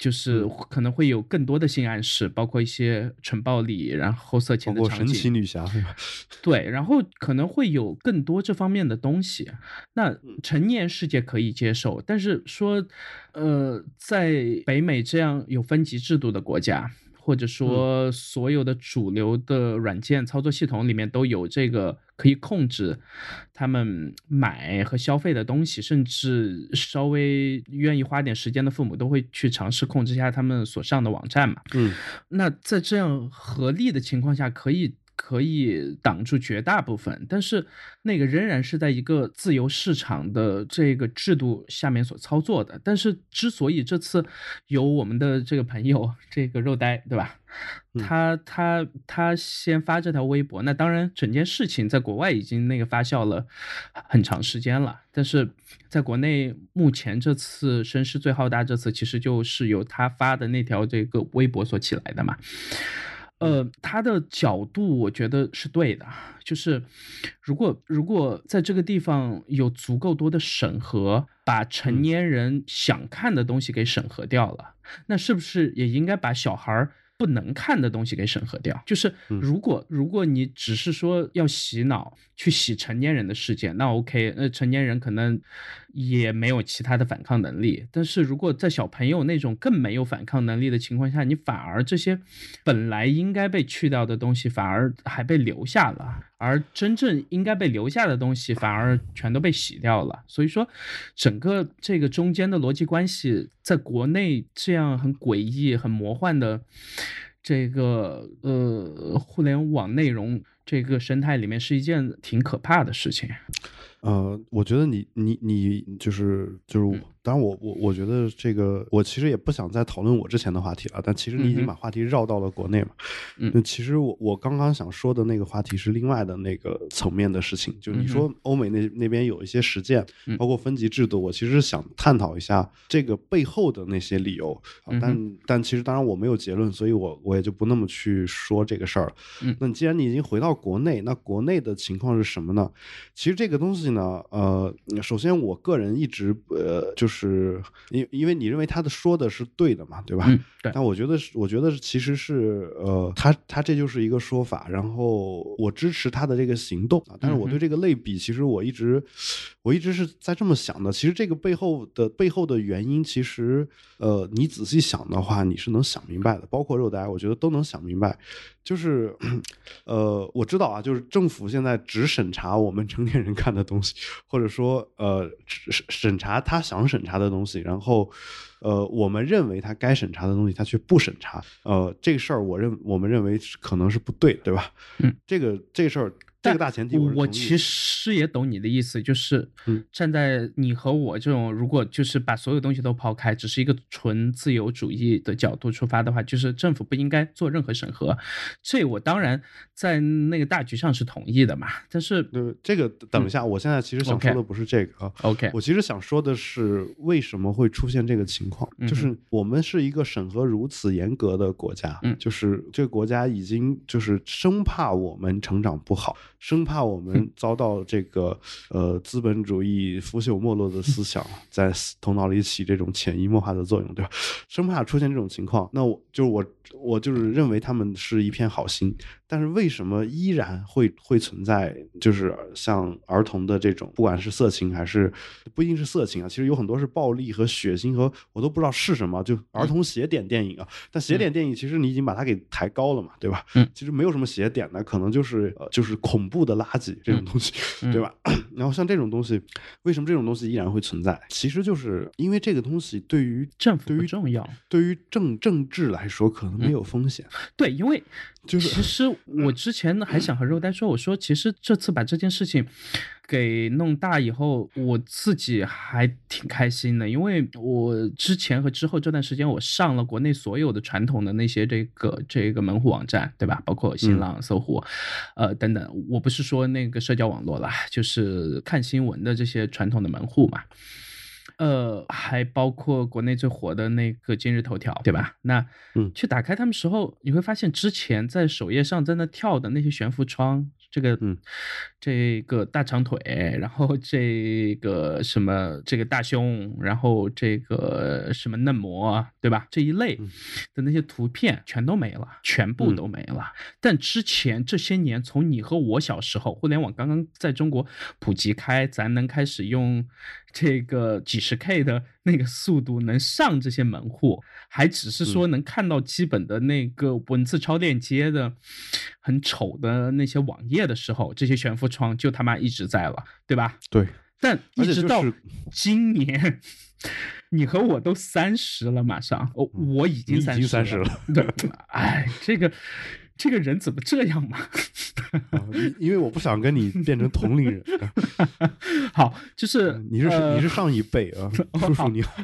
就是可能会有更多的性暗示，包括一些纯暴力，然后色情的场景。神奇女侠，对，然后可能会有更多这方面的东西。那成年世界可以接受，但是说，呃，在北美这样有分级制度的国家。或者说，所有的主流的软件操作系统里面都有这个可以控制他们买和消费的东西，甚至稍微愿意花点时间的父母都会去尝试控制一下他们所上的网站嘛。嗯，那在这样合力的情况下，可以。可以挡住绝大部分，但是那个仍然是在一个自由市场的这个制度下面所操作的。但是之所以这次有我们的这个朋友这个肉呆，对吧？他他他先发这条微博，那当然整件事情在国外已经那个发酵了很长时间了，但是在国内目前这次声势最浩大，这次其实就是由他发的那条这个微博所起来的嘛。呃，他的角度我觉得是对的，就是如果如果在这个地方有足够多的审核，把成年人想看的东西给审核掉了，那是不是也应该把小孩儿？不能看的东西给审核掉，就是如果如果你只是说要洗脑去洗成年人的世界，那 OK，那成年人可能也没有其他的反抗能力。但是如果在小朋友那种更没有反抗能力的情况下，你反而这些本来应该被去掉的东西，反而还被留下了。而真正应该被留下的东西，反而全都被洗掉了。所以说，整个这个中间的逻辑关系，在国内这样很诡异、很魔幻的这个呃互联网内容这个生态里面，是一件挺可怕的事情。呃，我觉得你你你就是就是。当然，我我我觉得这个，我其实也不想再讨论我之前的话题了。但其实你已经把话题绕到了国内嘛。嗯，其实我我刚刚想说的那个话题是另外的那个层面的事情，就你说欧美那那边有一些实践，包括分级制度，我其实是想探讨一下这个背后的那些理由。但但其实当然我没有结论，所以我我也就不那么去说这个事儿了。嗯，那既然你已经回到国内，那国内的情况是什么呢？其实这个东西呢，呃，首先我个人一直呃就是。是，因因为你认为他的说的是对的嘛，对吧？对。但我觉得是，我觉得其实是，呃，他他这就是一个说法，然后我支持他的这个行动啊。但是我对这个类比，其实我一直我一直是在这么想的。其实这个背后的背后的原因，其实呃，你仔细想的话，你是能想明白的。包括肉呆，我觉得都能想明白。就是，呃，我知道啊，就是政府现在只审查我们成年人看的东西，或者说，呃，审审查他想审查的东西，然后，呃，我们认为他该审查的东西，他却不审查，呃，这个事儿，我认我们认为可能是不对，对吧？嗯，这个这个事儿。这个大前提，我其实也懂你的意思，就是站在你和我这种，如果就是把所有东西都抛开，只是一个纯自由主义的角度出发的话，就是政府不应该做任何审核。这我当然在那个大局上是同意的嘛。但是，这个等一下，我现在其实想说的不是这个啊。OK，我其实想说的是，为什么会出现这个情况？就是我们是一个审核如此严格的国家，嗯，就是这个国家已经就是生怕我们成长不好。生怕我们遭到这个呃资本主义腐朽没落的思想在头脑里起这种潜移默化的作用，对吧？生怕出现这种情况，那我就是我我就是认为他们是一片好心，但是为什么依然会会存在，就是像儿童的这种，不管是色情还是不一定是色情啊，其实有很多是暴力和血腥和我都不知道是什么，就儿童邪点电影啊。但邪点电影其实你已经把它给抬高了嘛，对吧？嗯，其实没有什么邪点的，可能就是呃就是恐怖的垃圾这种东西，对吧？然后像这种东西，为什么这种东西依然会存在？其实就是因为这个东西对于政府对于不重要。对于政政治来说可能没有风险，对，因为就是其实我之前呢还想和肉呆说，我说其实这次把这件事情给弄大以后，我自己还挺开心的，因为我之前和之后这段时间，我上了国内所有的传统的那些这个这个门户网站，对吧？包括新浪、搜狐，呃等等。我不是说那个社交网络啦，就是看新闻的这些传统的门户嘛。呃，还包括国内最火的那个今日头条，对吧？那嗯去打开他们时候，你会发现之前在首页上在那跳的那些悬浮窗，这个嗯，这个大长腿，然后这个什么这个大胸，然后这个什么嫩模，对吧？这一类嗯的那些图片全都没了，全部都没了。但之前这些年，从你和我小时候，互联网刚刚在中国普及开，咱能开始用这个几十 K 的那个速度能上这些门户，还只是说能看到基本的那个文字超链接的很丑的那些网页的时候，这些悬浮窗就他妈一直在了，对吧？对，但一直到就是今年，你和我都三十了，马上，哦，我已经你已经三30了，对，哎，这个这个人怎么这样嘛？啊因因为我不想跟你变成同龄人，好，就是你是呃你是上一辈啊，叔叔你好，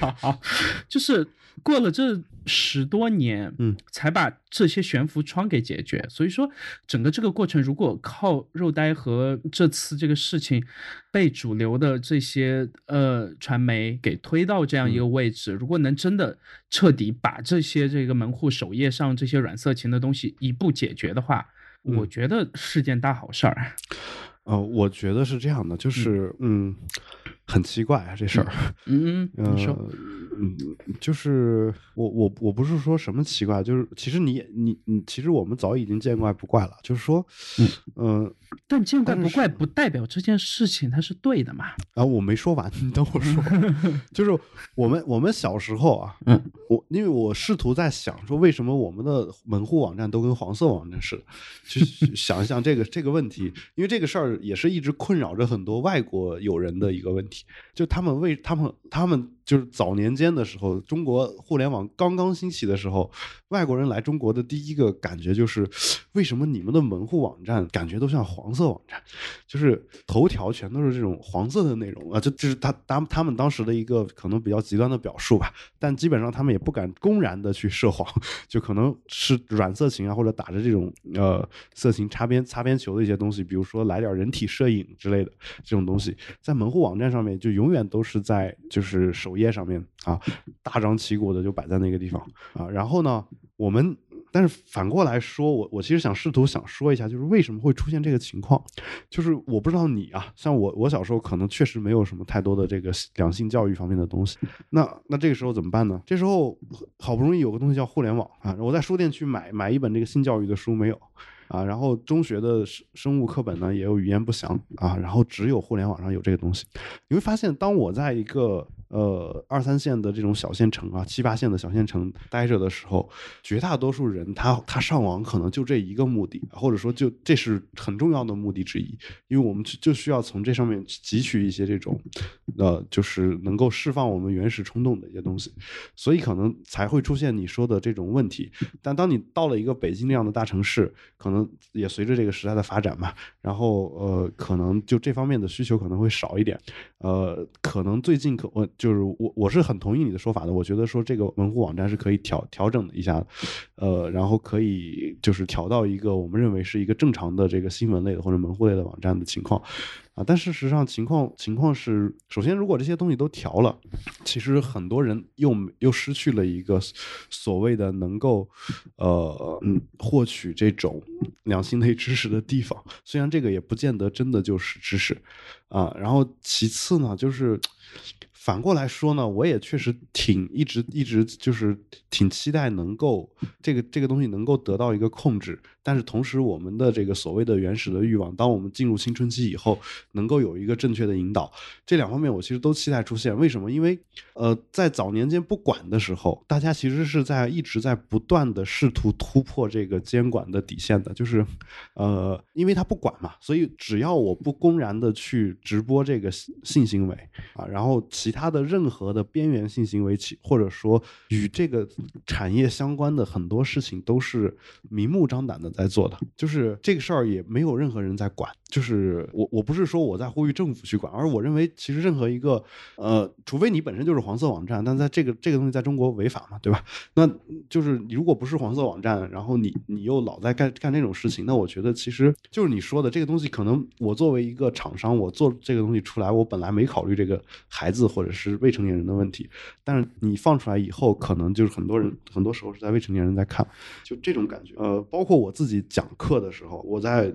好好，就是过了这十多年，嗯，才把这些悬浮窗给解决。所以说，整个这个过程，如果靠肉呆和这次这个事情被主流的这些呃传媒给推到这样一个位置，如果能真的彻底把这些这个门户首页上这些软色情的东西一步解决的话，我觉得是件大好事儿。呃，我觉得是这样的，就是嗯，很奇怪啊这事儿，嗯，呃你说，嗯，就是我我我不是说什么奇怪，就是其实你你你，其实我们早已经见怪不怪了，就是说，嗯呃，但见怪不怪不代表这件事情它是对的嘛。啊我没说完，你等我说，就是我们我们小时候啊，嗯，我因为我试图在想说，为什么我们的门户网站都跟黄色网站似的，去想一想这个这个问题，因为这个事儿也是一直困扰着很多外国友人的一个问题，就他们为他们他们就是早年间的时候，中国互联网刚刚兴起的时候，外国人来中国的第一个感觉就是，为什么你们的门户网站感觉都像黄色网站，就是头条全都是这种黄色的内容啊，这这是他他他们当时的一个可能比较极端的表述吧，但基本上他们也不敢公然的去涉黄，就可能是软色情啊，或者打着这种呃色情擦边擦边球的一些东西，比如说来点人体摄影之类的这种东西，在门户网站上面就永远都是在就是首页上面啊大张旗鼓的就摆在那个地方啊，然后呢，我们。但是反过来说，我我其实想试图想说一下，就是为什么会出现这个情况，就是我不知道你啊，像我我小时候可能确实没有什么太多的这个两性教育方面的东西，那那这个时候怎么办呢？这时候好不容易有个东西叫互联网啊，我在书店去买买一本这个性教育的书没有啊，然后中学的生生物课本呢也有语言不详啊，然后只有互联网上有这个东西，你会发现，当我在一个呃二三线的这种小县城啊，七八线的小县城待着的时候，绝大多数人他他上网可能就这一个目的，或者说就这是很重要的目的之一，因为我们就就需要从这上面汲取一些这种呃，就是能够释放我们原始冲动的一些东西，所以可能才会出现你说的这种问题。但当你到了一个北京这样的大城市，可能也随着这个时代的发展嘛，然后呃，可能就这方面的需求可能会少一点。呃，可能最近可我就是我我是很同意你的说法的，我觉得说这个门户网站是可以调调整一下，呃，然后可以就是调到一个我们认为是一个正常的这个新闻类的或者门户类的网站的情况。啊，但事实上情况情况是，首先如果这些东西都调了，其实很多人又又失去了一个所谓的能够呃嗯获取这种两性类知识的地方，虽然这个也不见得真的就是知识啊。然后其次呢，就是。反过来说呢，我也确实挺一直一直就是挺期待能够这个这个东西能够得到一个控制，但是同时我们的这个所谓的原始的欲望，当我们进入青春期以后，能够有一个正确的引导，这两方面我其实都期待出现。为什么？因为呃，在早年间不管的时候，大家其实是在一直在不断的试图突破这个监管的底线的，就是呃，因为他不管嘛，所以只要我不公然的去直播这个性行为啊，然后其他的任何的边缘性行为，其或者说与这个产业相关的很多事情，都是明目张胆的在做的，就是这个事儿也没有任何人在管。就是我我不是说我在呼吁政府去管，而我认为其实任何一个呃，除非你本身就是黄色网站，但在这个这个东西在中国违法嘛，对吧？那就是你如果不是黄色网站，然后你你又老在干干这种事情，那我觉得其实就是你说的这个东西，可能我作为一个厂商，我做这个东西出来，我本来没考虑这个孩子或者是未成年人的问题，但是你放出来以后，可能就是很多人很多时候是在未成年人在看，就这种感觉。呃，包括我自己讲课的时候，我在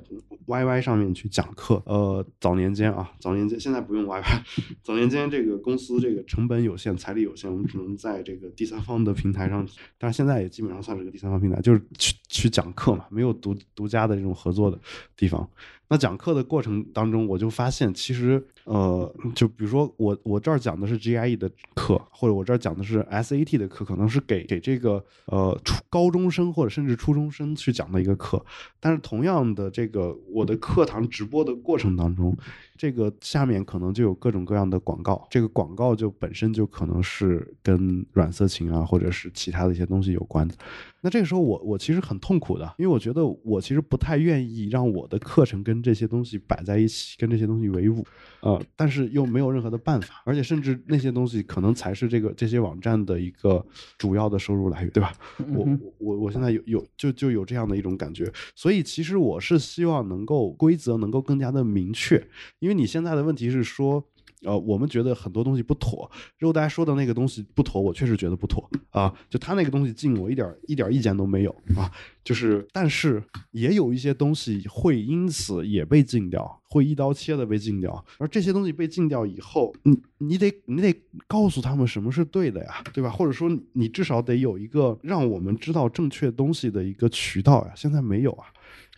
YY 上面去去讲课，呃，早年间啊，早年间现在不用 WiFi，早年间这个公司这个成本有限，财力有限，我们只能在这个第三方的平台上，但是现在也基本上算是个第三方平台，就是去去讲课嘛，没有独独家的这种合作的地方。那讲课的过程当中，我就发现，其实，呃，就比如说我我这儿讲的是 GIE 的课，或者我这儿讲的是 SAT 的课，可能是给给这个呃初高中生或者甚至初中生去讲的一个课，但是同样的这个我的课堂直播的过程当中，这个下面可能就有各种各样的广告，这个广告就本身就可能是跟软色情啊，或者是其他的一些东西有关的。那这个时候我我其实很痛苦的，因为我觉得我其实不太愿意让我的课程跟这些东西摆在一起，跟这些东西为伍，呃，但是又没有任何的办法，而且甚至那些东西可能才是这个这些网站的一个主要的收入来源，对吧？我我我现在有有就就有这样的一种感觉，所以其实我是希望能够规则能够更加的明确，因为你现在的问题是说。呃，我们觉得很多东西不妥，肉呆说的那个东西不妥，我确实觉得不妥啊。就他那个东西进，我一点一点意见都没有啊。就是，但是也有一些东西会因此也被禁掉，会一刀切的被禁掉。而这些东西被禁掉以后，你你得你得告诉他们什么是对的呀，对吧？或者说你至少得有一个让我们知道正确东西的一个渠道呀。现在没有啊。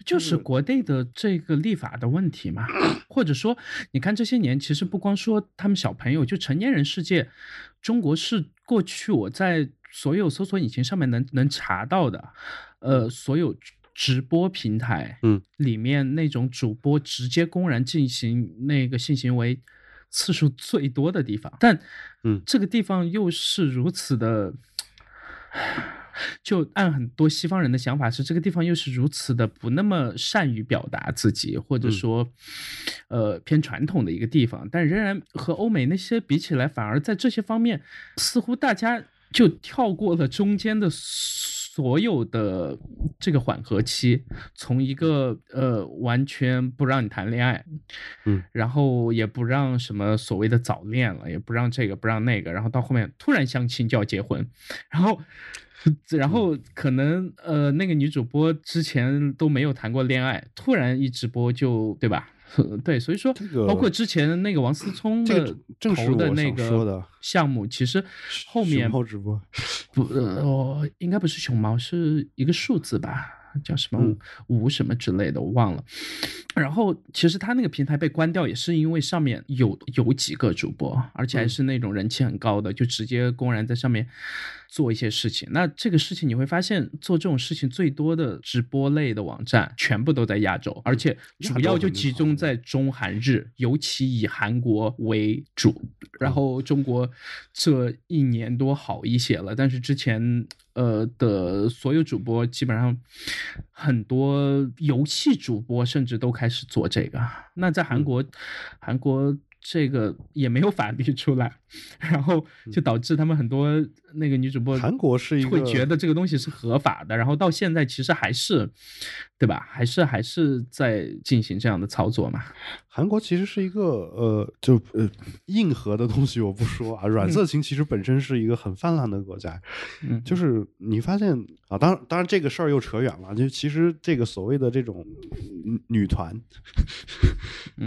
就是国内的这个立法的问题嘛，或者说，你看这些年，其实不光说他们小朋友，就成年人世界，中国是过去我在所有搜索引擎上面能能查到的，呃，所有直播平台，嗯，里面那种主播直接公然进行那个性行为次数最多的地方，但，嗯，这个地方又是如此的。就按很多西方人的想法是，这个地方又是如此的不那么善于表达自己，或者说，呃，偏传统的一个地方，但仍然和欧美那些比起来，反而在这些方面，似乎大家就跳过了中间的所有的这个缓和期，从一个呃完全不让你谈恋爱，嗯，然后也不让什么所谓的早恋了，也不让这个不让那个，然后到后面突然相亲就要结婚，然后。然后可能呃，那个女主播之前都没有谈过恋爱，突然一直播就对吧？对，所以说包括之前那个王思聪的投的那个项目，其实后面直播不呃，应该不是熊猫，是一个数字吧？叫什么五什么之类的，我忘了。然后其实他那个平台被关掉，也是因为上面有有几个主播，而且还是那种人气很高的，就直接公然在上面做一些事情。那这个事情你会发现，做这种事情最多的直播类的网站，全部都在亚洲，而且主要就集中在中韩日，尤其以韩国为主。然后中国这一年多好一些了，但是之前。呃的所有主播基本上很多游戏主播甚至都开始做这个。那在韩国，韩国这个也没有法律出来，然后就导致他们很多那个女主播，韩国是一个会觉得这个东西是合法的，然后到现在其实还是，对吧？还是还是在进行这样的操作嘛？韩国其实是一个呃，就呃硬核的东西我不说啊，软色情其实本身是一个很泛滥的国家，嗯，就是你发现啊，当然当然这个事儿又扯远了，就其实这个所谓的这种女女团，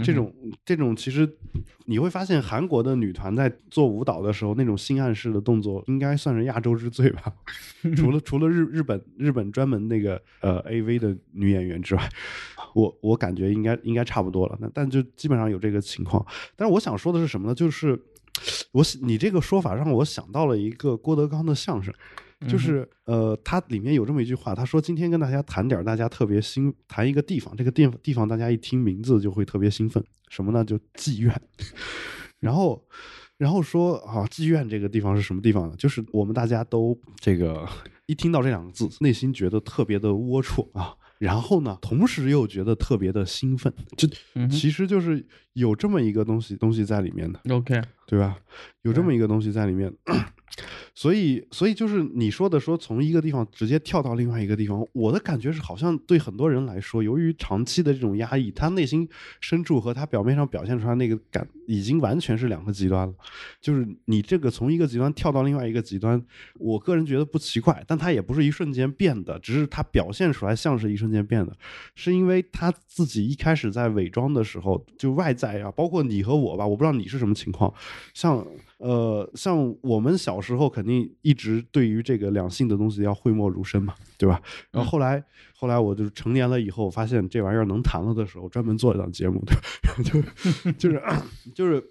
这种这种其实你会发现韩国的女团在做舞蹈的时候那种性暗示的动作，应该算是亚洲之最吧，除了除了日日本日本专门那个呃 AV 的女演员之外。我我感觉应该应该差不多了，那但就基本上有这个情况。但是我想说的是什么呢？就是我你这个说法让我想到了一个郭德纲的相声，就是呃，他里面有这么一句话，他说今天跟大家谈点大家特别兴，谈一个地方，这个地地方大家一听名字就会特别兴奋，什么呢？就妓院。然后然后说啊，妓院这个地方是什么地方呢？就是我们大家都这个一听到这两个字，内心觉得特别的龌龊啊。然后呢，同时又觉得特别的兴奋，这其实就是有这么一个东西东西在里面的，OK，对吧？有这么一个东西在里面。所以，所以就是你说的，说从一个地方直接跳到另外一个地方，我的感觉是，好像对很多人来说，由于长期的这种压抑，他内心深处和他表面上表现出来那个感，已经完全是两个极端了。就是你这个从一个极端跳到另外一个极端，我个人觉得不奇怪，但他也不是一瞬间变的，只是他表现出来像是一瞬间变的，是因为他自己一开始在伪装的时候，就外在啊，包括你和我吧，我不知道你是什么情况，像。呃，像我们小时候肯定一直对于这个两性的东西要讳莫如深嘛，对吧？然后后来，后来我就成年了以后，发现这玩意儿能谈了的时候，专门做一档节目，对，就 就是就 是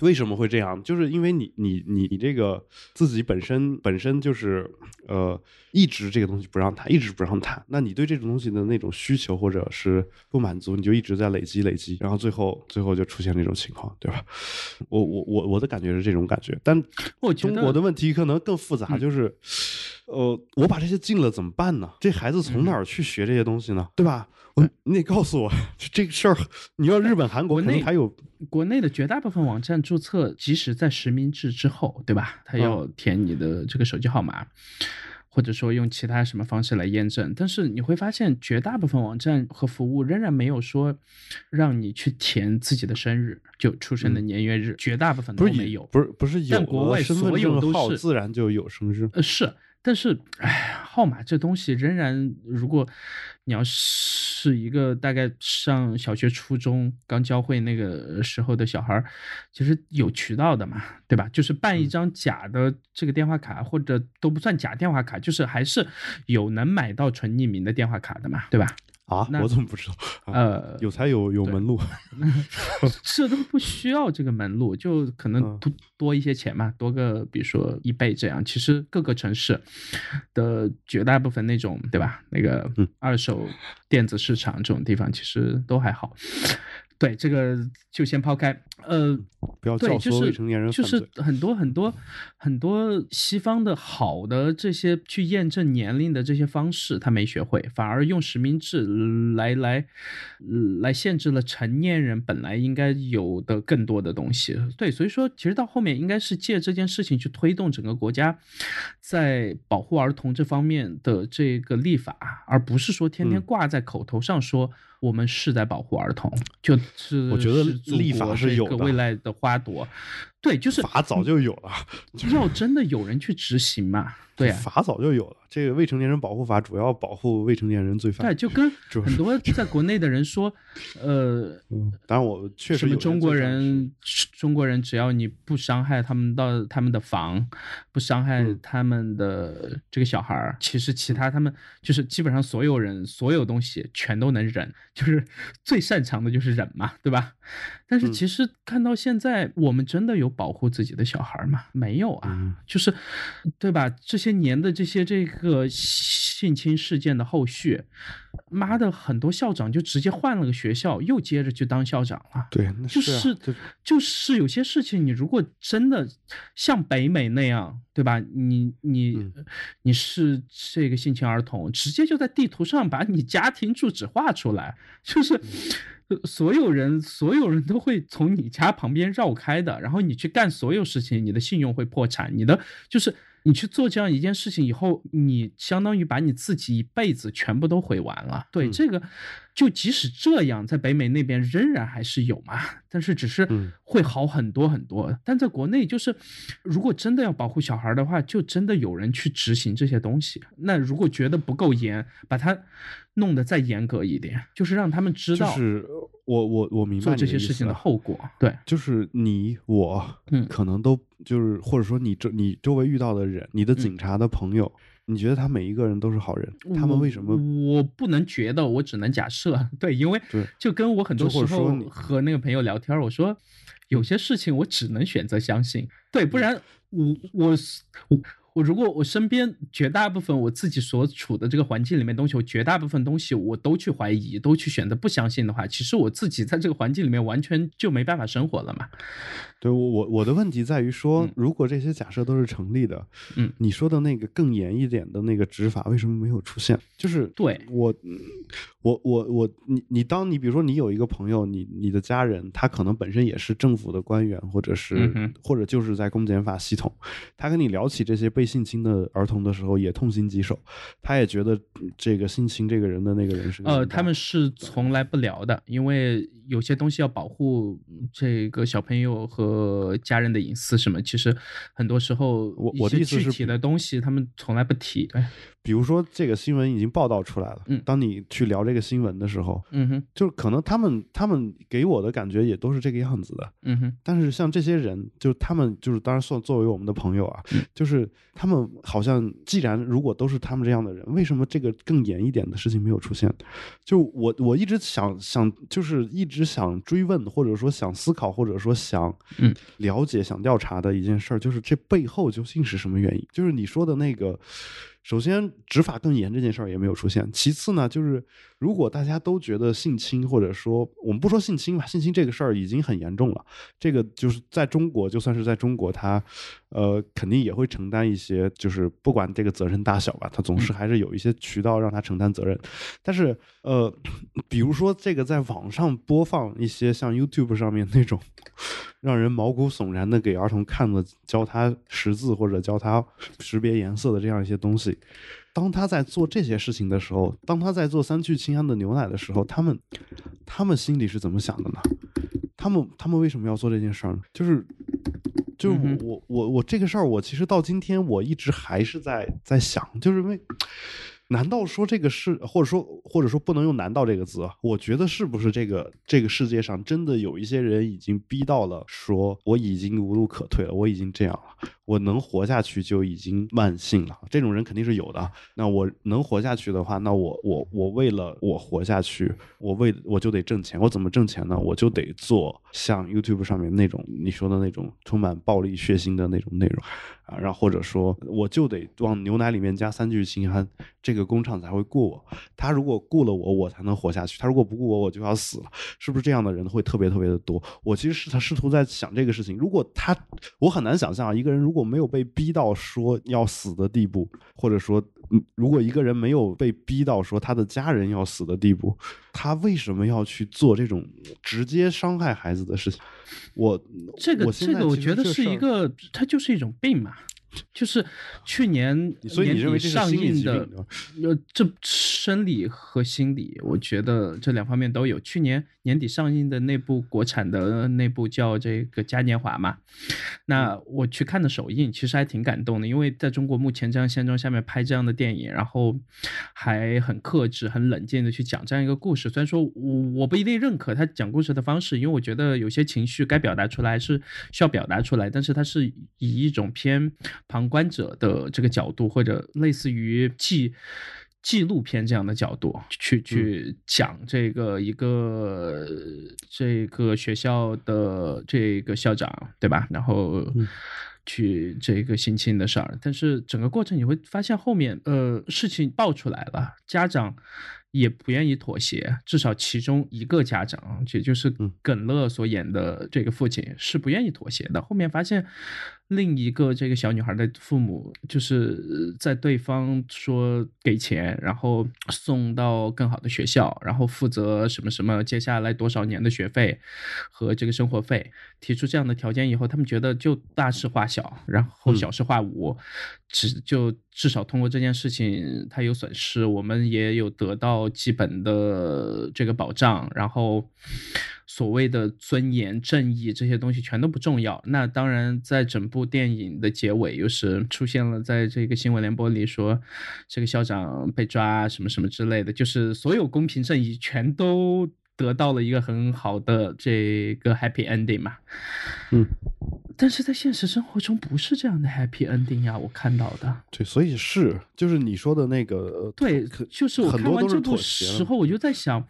为什么会这样？就是因为你你你你这个自己本身本身就是呃。一直这个东西不让谈，一直不让谈。那你对这种东西的那种需求或者是不满足，你就一直在累积累积，然后最后最后就出现这种情况，对吧？我我我我的感觉是这种感觉，但中国的问题可能更复杂，就是，呃，我把这些禁了怎么办呢？这孩子从哪儿去学这些东西呢？对吧？我你得告诉我这个事儿。你要日本、韩国，可能还有国内的绝大部分网站注册，即使在实名制之后，对吧？他要填你的这个手机号码。或者说用其他什么方式来验证，但是你会发现绝大部分网站和服务仍然没有说让你去填自己的生日，就出生的年月日，绝大部分都没有。不是不是，但国外所有都是自然就有生日。呃是。但是，哎，号码这东西仍然，如果你要是一个大概上小学、初中刚教会那个时候的小孩儿，其实有渠道的嘛，对吧？就是办一张假的这个电话卡，或者都不算假电话卡，就是还是有能买到纯匿名的电话卡的嘛，对吧？啊，我怎么不知道？呃，有才有有门路，这都不需要这个门路，就可能多多一些钱嘛，多个比如说一倍这样。其实各个城市的绝大部分那种，对吧？那个二手电子市场这种地方，其实都还好。对这个就先抛开，呃，不要教唆未成年人就是很多很多很多西方的好的这些去验证年龄的这些方式，他没学会，反而用实名制来来来限制了成年人本来应该有的更多的东西。对，所以说其实到后面应该是借这件事情去推动整个国家在保护儿童这方面的这个立法，而不是说天天挂在口头上说。我们是在保护儿童，就是我觉得立法是有的未来的花朵，对，就是法早就有了，要真的有人去执行嘛？对啊，法早就有了。这个未成年人保护法主要保护未成年人罪犯。对，就跟很多在国内的人说，呃，当然我确实什么中国人，中国人只要你不伤害他们到他们的房，不伤害他们的这个小孩儿，其实其他他们就是基本上所有人所有东西全都能忍，就是最擅长的就是忍嘛，对吧？但是其实看到现在，我们真的有保护自己的小孩吗？没有啊，就是对吧？这些年的这些这个性侵事件的后续，妈的，很多校长就直接换了个学校，又接着去当校长了。对，就是就是有些事情，你如果真的像北美那样，对吧？你你你是这个性侵儿童，直接就在地图上把你家庭住址画出来，就是。所有人，所有人都会从你家旁边绕开的，然后你去干所有事情，你的信用会破产，你的就是你去做这样一件事情以后，你相当于把你自己一辈子全部都毁完了。对这个，就即使这样，在北美那边仍然还是有嘛，但是只是会好很多很多。但在国内，就是如果真的要保护小孩的话，就真的有人去执行这些东西。那如果觉得不够严，把它弄得再严格一点，就是让他们知道。就是我我我明白做这些事情的后果。对，就是你我，嗯，可能都就是或者说你周你周围遇到的人，你的警察的朋友，你觉得他每一个人都是好人？他们为什么？我不能觉得，我只能假设。对，因为就跟我很多时候和那个朋友聊天，我说有些事情我只能选择相信。对，不然我我我。我如果我身边绝大部分我自己所处的这个环境里面东西，我绝大部分东西我都去怀疑，都去选择不相信的话，其实我自己在这个环境里面完全就没办法生活了嘛。对我我我的问题在于说，如果这些假设都是成立的，嗯，你说的那个更严一点的那个执法为什么没有出现？就是对我，我我我你你当你比如说你有一个朋友，你你的家人他可能本身也是政府的官员，或者是或者就是在公检法系统，他跟你聊起这些被性侵的儿童的时候，也痛心疾首，他也觉得这个性侵这个人的那个人是呃，他们是从来不聊的，因为。有些东西要保护这个小朋友和家人的隐私什么，其实很多时候我我的意思是具体的东西他们从来不提。对，比如说这个新闻已经报道出来了，嗯，当你去聊这个新闻的时候，嗯哼，就可能他们他们给我的感觉也都是这个样子的，嗯哼。但是像这些人，就他们就是当然算作为我们的朋友啊，就是他们好像既然如果都是他们这样的人，为什么这个更严一点的事情没有出现？就我我一直想想，就是一。直想追问，或者说想思考，或者说想了解、想调查的一件事儿，就是这背后究竟是什么原因？就是你说的那个。首先，执法更严这件事儿也没有出现。其次呢，就是如果大家都觉得性侵，或者说我们不说性侵吧，性侵这个事儿已经很严重了。这个就是在中国，就算是在中国，他呃肯定也会承担一些，就是不管这个责任大小吧，他总是还是有一些渠道让他承担责任。但是呃，比如说这个在网上播放一些像 YouTube 上面那种。让人毛骨悚然的给儿童看的教他识字或者教他识别颜色的这样一些东西，当他在做这些事情的时候，当他在做三聚氰胺的牛奶的时候，他们他们心里是怎么想的呢？他们他们为什么要做这件事儿呢？就是就是我我我这个事儿，我其实到今天我一直还是在在想，就是因为。难道说这个是，或者说或者说不能用“难道”这个字？我觉得是不是这个这个世界上真的有一些人已经逼到了，说我已经无路可退了，我已经这样了，我能活下去就已经万幸了。这种人肯定是有的。那我能活下去的话，那我我我为了我活下去，我为我就得挣钱。我怎么挣钱呢？我就得做像 YouTube 上面那种你说的那种充满暴力血腥的那种内容。然后或者说，我就得往牛奶里面加三聚氰胺，这个工厂才会雇我。他如果雇了我，我才能活下去；他如果不雇我，我就要死了。是不是这样的人会特别特别的多？我其实是他试图在想这个事情。如果他，我很难想象，一个人如果没有被逼到说要死的地步，或者说，如果一个人没有被逼到说他的家人要死的地步，他为什么要去做这种直接伤害孩子的事情？我这个这个，我觉得是一个，它就是一种病嘛。就是去年年底上映的，呃，这生理和心理，我觉得这两方面都有。去年年底上映的那部国产的那部叫这个嘉年华嘛，那我去看的首映，其实还挺感动的，因为在中国目前这样现状下面拍这样的电影，然后还很克制、很冷静的去讲这样一个故事。虽然说我我不一定认可他讲故事的方式，因为我觉得有些情绪该表达出来是需要表达出来，但是他是以一种偏。旁观者的这个角度，或者类似于记纪录片这样的角度，去去讲这个一个这个学校的这个校长，对吧？然后去这个性侵的事儿，但是整个过程你会发现后面，呃，事情爆出来了，家长。也不愿意妥协，至少其中一个家长，也就是耿乐所演的这个父亲是不愿意妥协的。后面发现另一个这个小女孩的父母就是在对方说给钱，然后送到更好的学校，然后负责什么什么接下来多少年的学费和这个生活费，提出这样的条件以后，他们觉得就大事化小，然后小事化无，只就至少通过这件事情，他有损失，我们也有得到基本的这个保障，然后。所谓的尊严、正义这些东西全都不重要。那当然，在整部电影的结尾，又是出现了在这个新闻联播里说，这个校长被抓什么什么之类的，就是所有公平正义全都。得到了一个很好的这个 happy ending 嘛，嗯，但是在现实生活中不是这样的 happy ending 呀，我看到的。对，所以是就是你说的那个，对，就是我看完这部时候，我就在想，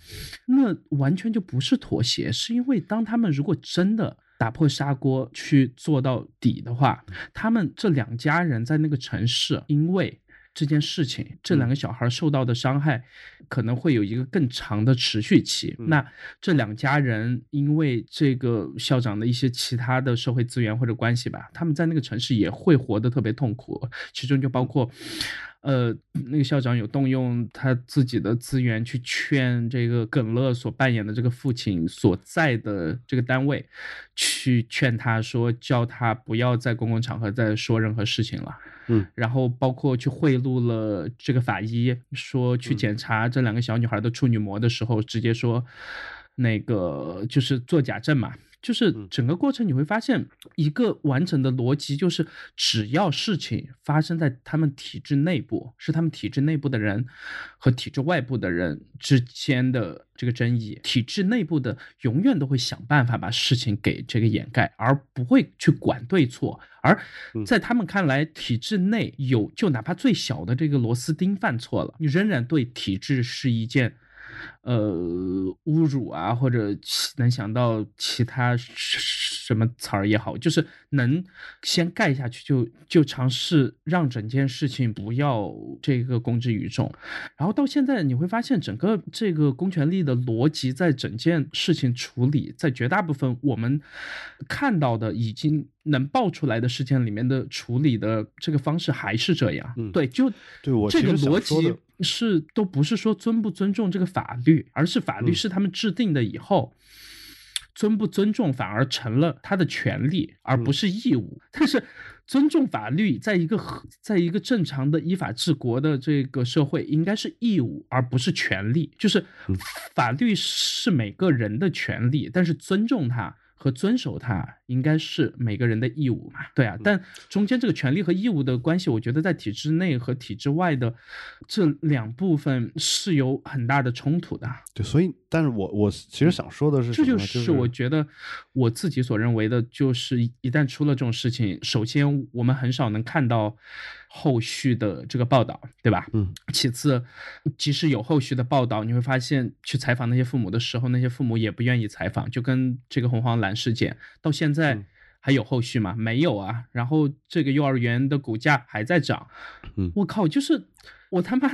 那完全就不是妥协，是因为当他们如果真的打破砂锅去做到底的话，他们这两家人在那个城市，因为。这件事情，这两个小孩受到的伤害可能会有一个更长的持续期。那这两家人因为这个校长的一些其他的社会资源或者关系吧，他们在那个城市也会活得特别痛苦，其中就包括。呃，那个校长有动用他自己的资源去劝这个耿乐所扮演的这个父亲所在的这个单位，去劝他说，叫他不要在公共场合再说任何事情了。嗯，然后包括去贿赂了这个法医，说去检查这两个小女孩的处女膜的时候，直接说那个就是做假证嘛。就是整个过程你会发现一个完整的逻辑，就是只要事情发生在他们体制内部，是他们体制内部的人和体制外部的人之间的这个争议，体制内部的永远都会想办法把事情给这个掩盖，而不会去管对错。而在他们看来，体制内有就哪怕最小的这个螺丝钉犯错了，你仍然对体制是一件。呃，侮辱啊，或者能想到其他什么词儿也好，就是能先盖下去，就就尝试让整件事情不要这个公之于众。然后到现在你会发现，整个这个公权力的逻辑在整件事情处理，在绝大部分我们看到的已经能爆出来的事件里面的处理的这个方式还是这样。对，就对我这个逻辑。是都不是说尊不尊重这个法律，而是法律是他们制定的以后，尊不尊重反而成了他的权利，而不是义务。但是尊重法律，在一个在一个正常的依法治国的这个社会，应该是义务而不是权利。就是法律是每个人的权利，但是尊重它。和遵守它应该是每个人的义务嘛？对啊，但中间这个权利和义务的关系，我觉得在体制内和体制外的这两部分是有很大的冲突的。对，所以，但是我我其实想说的是，这就是我觉得我自己所认为的，就是一旦出了这种事情，首先我们很少能看到。后续的这个报道，对吧？嗯。其次，即使有后续的报道，你会发现去采访那些父母的时候，那些父母也不愿意采访。就跟这个红黄蓝事件，到现在还有后续吗？没有啊。然后这个幼儿园的股价还在涨。嗯。我靠，就是我他妈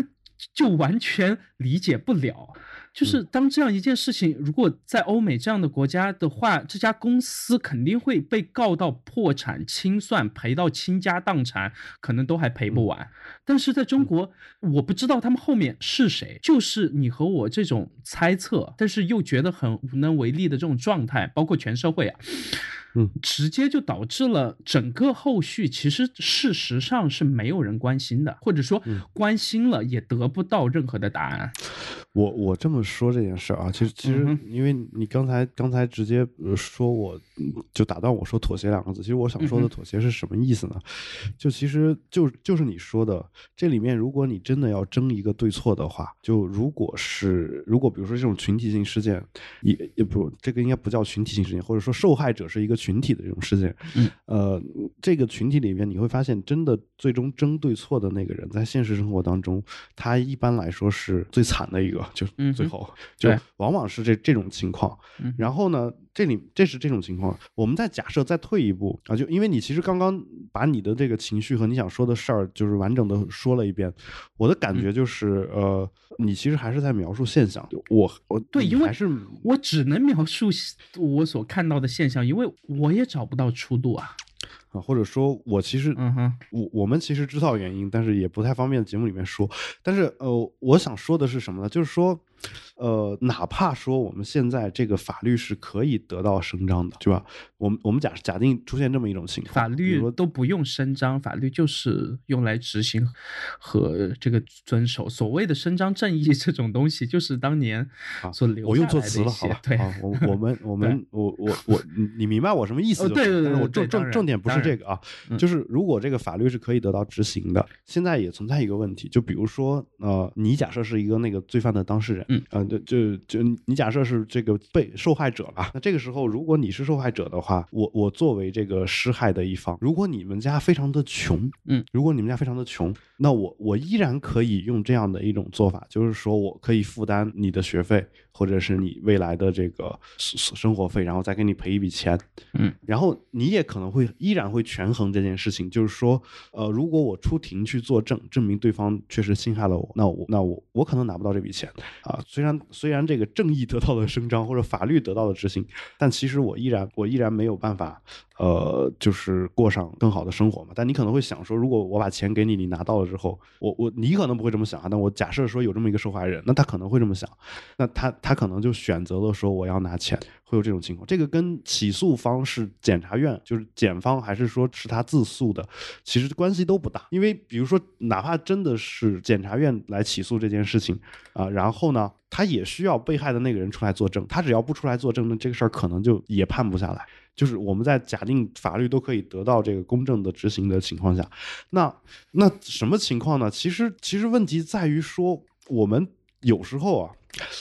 就完全理解不了。就是当这样一件事情，如果在欧美这样的国家的话，这家公司肯定会被告到破产、清算、赔到倾家荡产，可能都还赔不完。但是在中国，我不知道他们后面是谁，就是你和我这种猜测，但是又觉得很无能为力的这种状态，包括全社会啊。嗯，直接就导致了整个后续，其实事实上是没有人关心的，或者说关心了也得不到任何的答案。我我这么说这件事啊，其实其实因为你刚才刚才直接说我就打断我说妥协两个字，其实我想说的妥协是什么意思呢？就其实就就是你说的这里面，如果你真的要争一个对错的话，就如果是如果比如说这种群体性事件，也也不这个应该不叫群体性事件，或者说受害者是一个。群体的这种事件，呃，这个群体里面你会发现，真的最终争对错的那个人，在现实生活当中，他一般来说是最惨的一个，就最后就往往是这这种情况。然后呢？这里这是这种情况，我们再假设再退一步啊，就因为你其实刚刚把你的这个情绪和你想说的事儿，就是完整的说了一遍，我的感觉就是，呃，你其实还是在描述现象。我我对，因为还是我只能描述我所看到的现象，因为我也找不到出路啊。啊，或者说我其实，嗯哼，我我们其实知道原因，但是也不太方便节目里面说。但是呃，我想说的是什么呢？就是说。呃，哪怕说我们现在这个法律是可以得到伸张的，对吧？我们我们假假定出现这么一种情况，法律都不用伸张，法律就是用来执行和这个遵守。所谓的伸张正义 这种东西，就是当年所留我用错词了，好吧？对，我我们我 们我我我，你明白我什么意思？对对对，我重重重点不是这个啊，就是如果这个法律是可以得到执行的，现在也存在一个问题，就比如说呃，你假设是一个那个罪犯的当事人，嗯。呃。就就就你假设是这个被受害者吧，那这个时候如果你是受害者的话，我我作为这个施害的一方，如果你们家非常的穷，嗯，如果你们家非常的穷，那我我依然可以用这样的一种做法，就是说我可以负担你的学费。或者是你未来的这个生活费，然后再给你赔一笔钱，嗯，然后你也可能会依然会权衡这件事情，就是说，呃，如果我出庭去作证，证明对方确实侵害了我，那我那我我可能拿不到这笔钱啊。虽然虽然这个正义得到了伸张，或者法律得到了执行，但其实我依然我依然没有办法，呃，就是过上更好的生活嘛。但你可能会想说，如果我把钱给你，你拿到了之后，我我你可能不会这么想啊。但我假设说有这么一个受害人，那他可能会这么想，那他。他可能就选择了说我要拿钱，会有这种情况。这个跟起诉方是检察院，就是检方，还是说是他自诉的，其实关系都不大。因为比如说，哪怕真的是检察院来起诉这件事情啊，然后呢，他也需要被害的那个人出来作证。他只要不出来作证，那这个事儿可能就也判不下来。就是我们在假定法律都可以得到这个公正的执行的情况下，那那什么情况呢？其实其实问题在于说，我们有时候啊。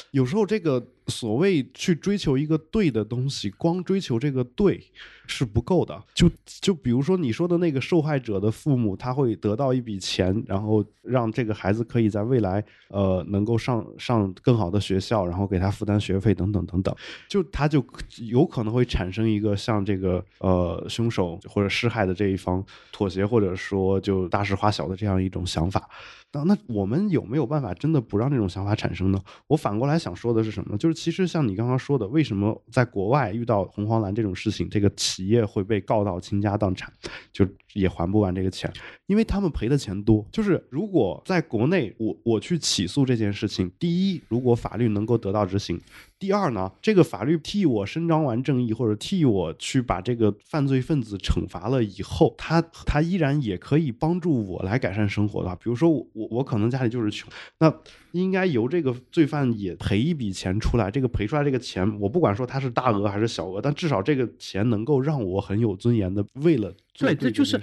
有时候，这个所谓去追求一个对的东西，光追求这个对是不够的。就就比如说你说的那个受害者的父母，他会得到一笔钱，然后让这个孩子可以在未来呃能够上上更好的学校，然后给他负担学费等等等等。就他就有可能会产生一个像这个呃凶手或者施害的这一方妥协，或者说就大事化小的这样一种想法。那那我们有没有办法真的不让这种想法产生呢？我反过来想说的是什么呢？就是其实像你刚刚说的，为什么在国外遇到红黄蓝这种事情，这个企业会被告到倾家荡产，就也还不完这个钱，因为他们赔的钱多。就是如果在国内，我我去起诉这件事情，第一，如果法律能够得到执行。第二呢，这个法律替我伸张完正义，或者替我去把这个犯罪分子惩罚了以后，他他依然也可以帮助我来改善生活的话，比如说我我可能家里就是穷，那应该由这个罪犯也赔一笔钱出来，这个赔出来这个钱，我不管说他是大额还是小额，但至少这个钱能够让我很有尊严的为了对，这就是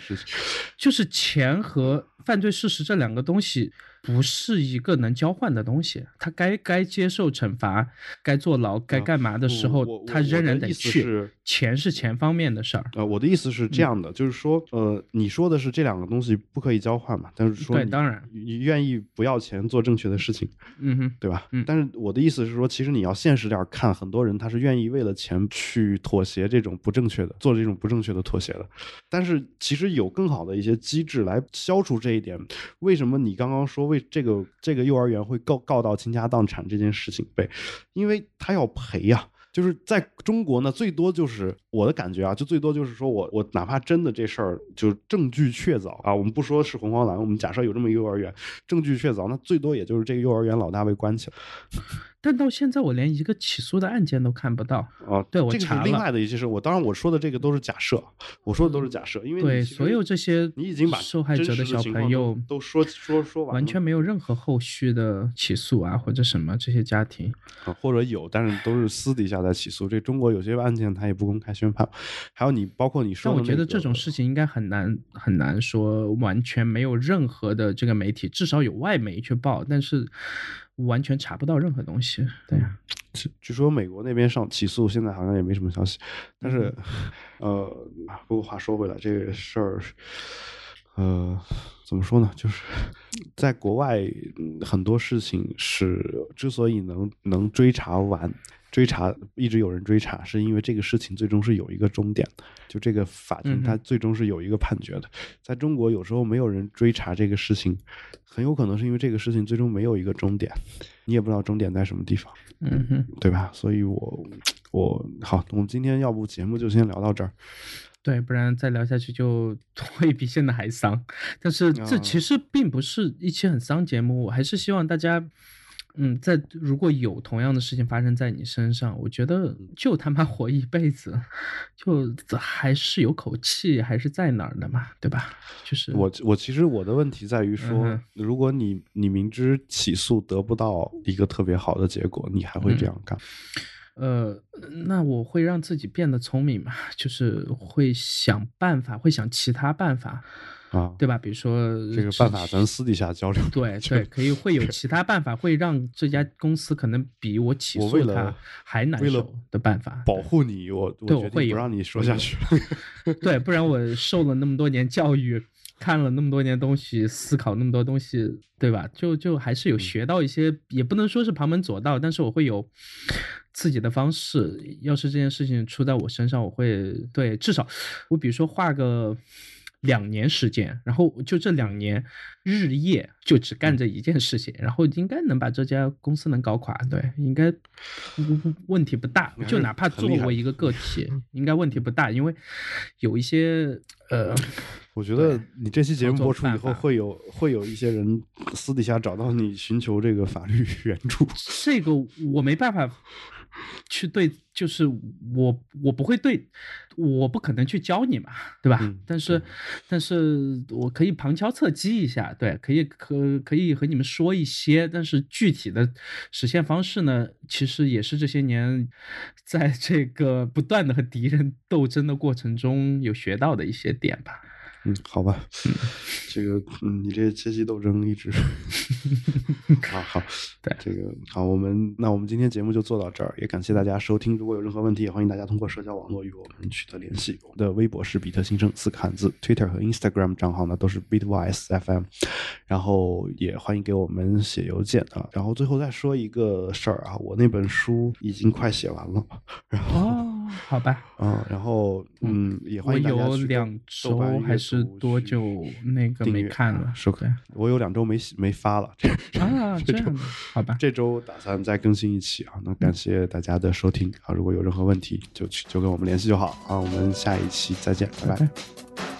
就是钱和犯罪事实这两个东西。不是一个能交换的东西，他该该接受惩罚，该坐牢，该干嘛的时候，他仍然得去。钱是钱方面的事儿。呃，我的意思是这样的，就是说，呃，你说的是这两个东西不可以交换嘛？但是说，对，当然，你愿意不要钱做正确的事情，嗯哼，对吧？嗯。但是我的意思是说，其实你要现实点看，很多人他是愿意为了钱去妥协这种不正确的，做这种不正确的妥协的。但是其实有更好的一些机制来消除这一点。为什么你刚刚说？为这个这个幼儿园会告告到倾家荡产这件事情被，因为他要赔呀。就是在中国呢，最多就是我的感觉啊，就最多就是说我我哪怕真的这事儿就证据确凿啊，我们不说是红黄蓝，我们假设有这么一个幼儿园，证据确凿，那最多也就是这个幼儿园老大被关起来。但到现在我连一个起诉的案件都看不到哦，对我这个是另外的一些事。我当然我说的这个都是假设，我说的都是假设，因为对所有这些你已经把受害者的小朋友都说说说完，完全没有任何后续的起诉啊或者什么这些家庭啊，或者有，但是都是私底下在起诉。这中国有些案件他也不公开宣判。还有你包括你说，但我觉得这种事情应该很难很难说完全没有任何的这个媒体，至少有外媒去报，但是。完全查不到任何东西，对呀。据说美国那边上起诉，现在好像也没什么消息。但是，呃，不过话说回来，这个事儿，呃，怎么说呢？就是在国外，很多事情是之所以能能追查完。追查一直有人追查，是因为这个事情最终是有一个终点的，就这个法庭它最终是有一个判决的。在中国，有时候没有人追查这个事情，很有可能是因为这个事情最终没有一个终点，你也不知道终点在什么地方，嗯哼，对吧？所以我我好，我们今天要不节目就先聊到这儿。对，不然再聊下去就 会比现在还丧。但是这其实并不是一期很丧节目，我还是希望大家。嗯，在如果有同样的事情发生在你身上，我觉得就他妈活一辈子，就还是有口气，还是在哪儿的嘛，对吧？就是我我其实我的问题在于说，如果你你明知起诉得不到一个特别好的结果，你还会这样干？呃，那我会让自己变得聪明嘛，就是会想办法，会想其他办法。啊，对吧？比如说这个办法，咱私底下交流。对对，可以会有其他办法，会让这家公司可能比我起诉他还难受的办法。保护你，我对我会不让你说下去。对，不然我受了那么多年教育，看了那么多年东西，思考那么多东西，对吧？就就还是有学到一些，也不能说是旁门左道，但是我会有自己的方式。要是这件事情出在我身上，我会对至少我比如说画个。两年时间，然后就这两年日夜就只干这一件事情，然后应该能把这家公司能搞垮，对，应该问题不大。就哪怕作为一个个 体，应该问题不大，因为有一些呃，我觉得你这期节目播出以后，会有会有一些人私底下找到你寻求这个法律援助。这个我没办法。去对，就是我，我不会对，我不可能去教你嘛，对吧？但是，但是我可以旁敲侧击一下，对，可以可可以和你们说一些，但是具体的实现方式呢，其实也是这些年在这个不断的和敌人斗争的过程中有学到的一些点吧。嗯，好吧，这个，嗯，你这阶级斗争一直，好好，对，这个好，我们那我们今天节目就做到这儿，也感谢大家收听。如果有任何问题，也欢迎大家通过社交网络与我们取得联系。我的微博是比特新生四个汉字，Twitter 和 Instagram 账号呢都是 Bitwise FM，然后也欢迎给我们写邮件啊。然后最后再说一个事儿啊，我那本书已经快写完了，然后。好吧，嗯，然后嗯，也欢迎大家去两周还是多久那个没看了？收看。我有两周没没发了，啊，这样好吧。这周打算再更新一期啊，那感谢大家的收听啊，如果有任何问题就去就跟我们联系就好啊，我们下一期再见，拜拜。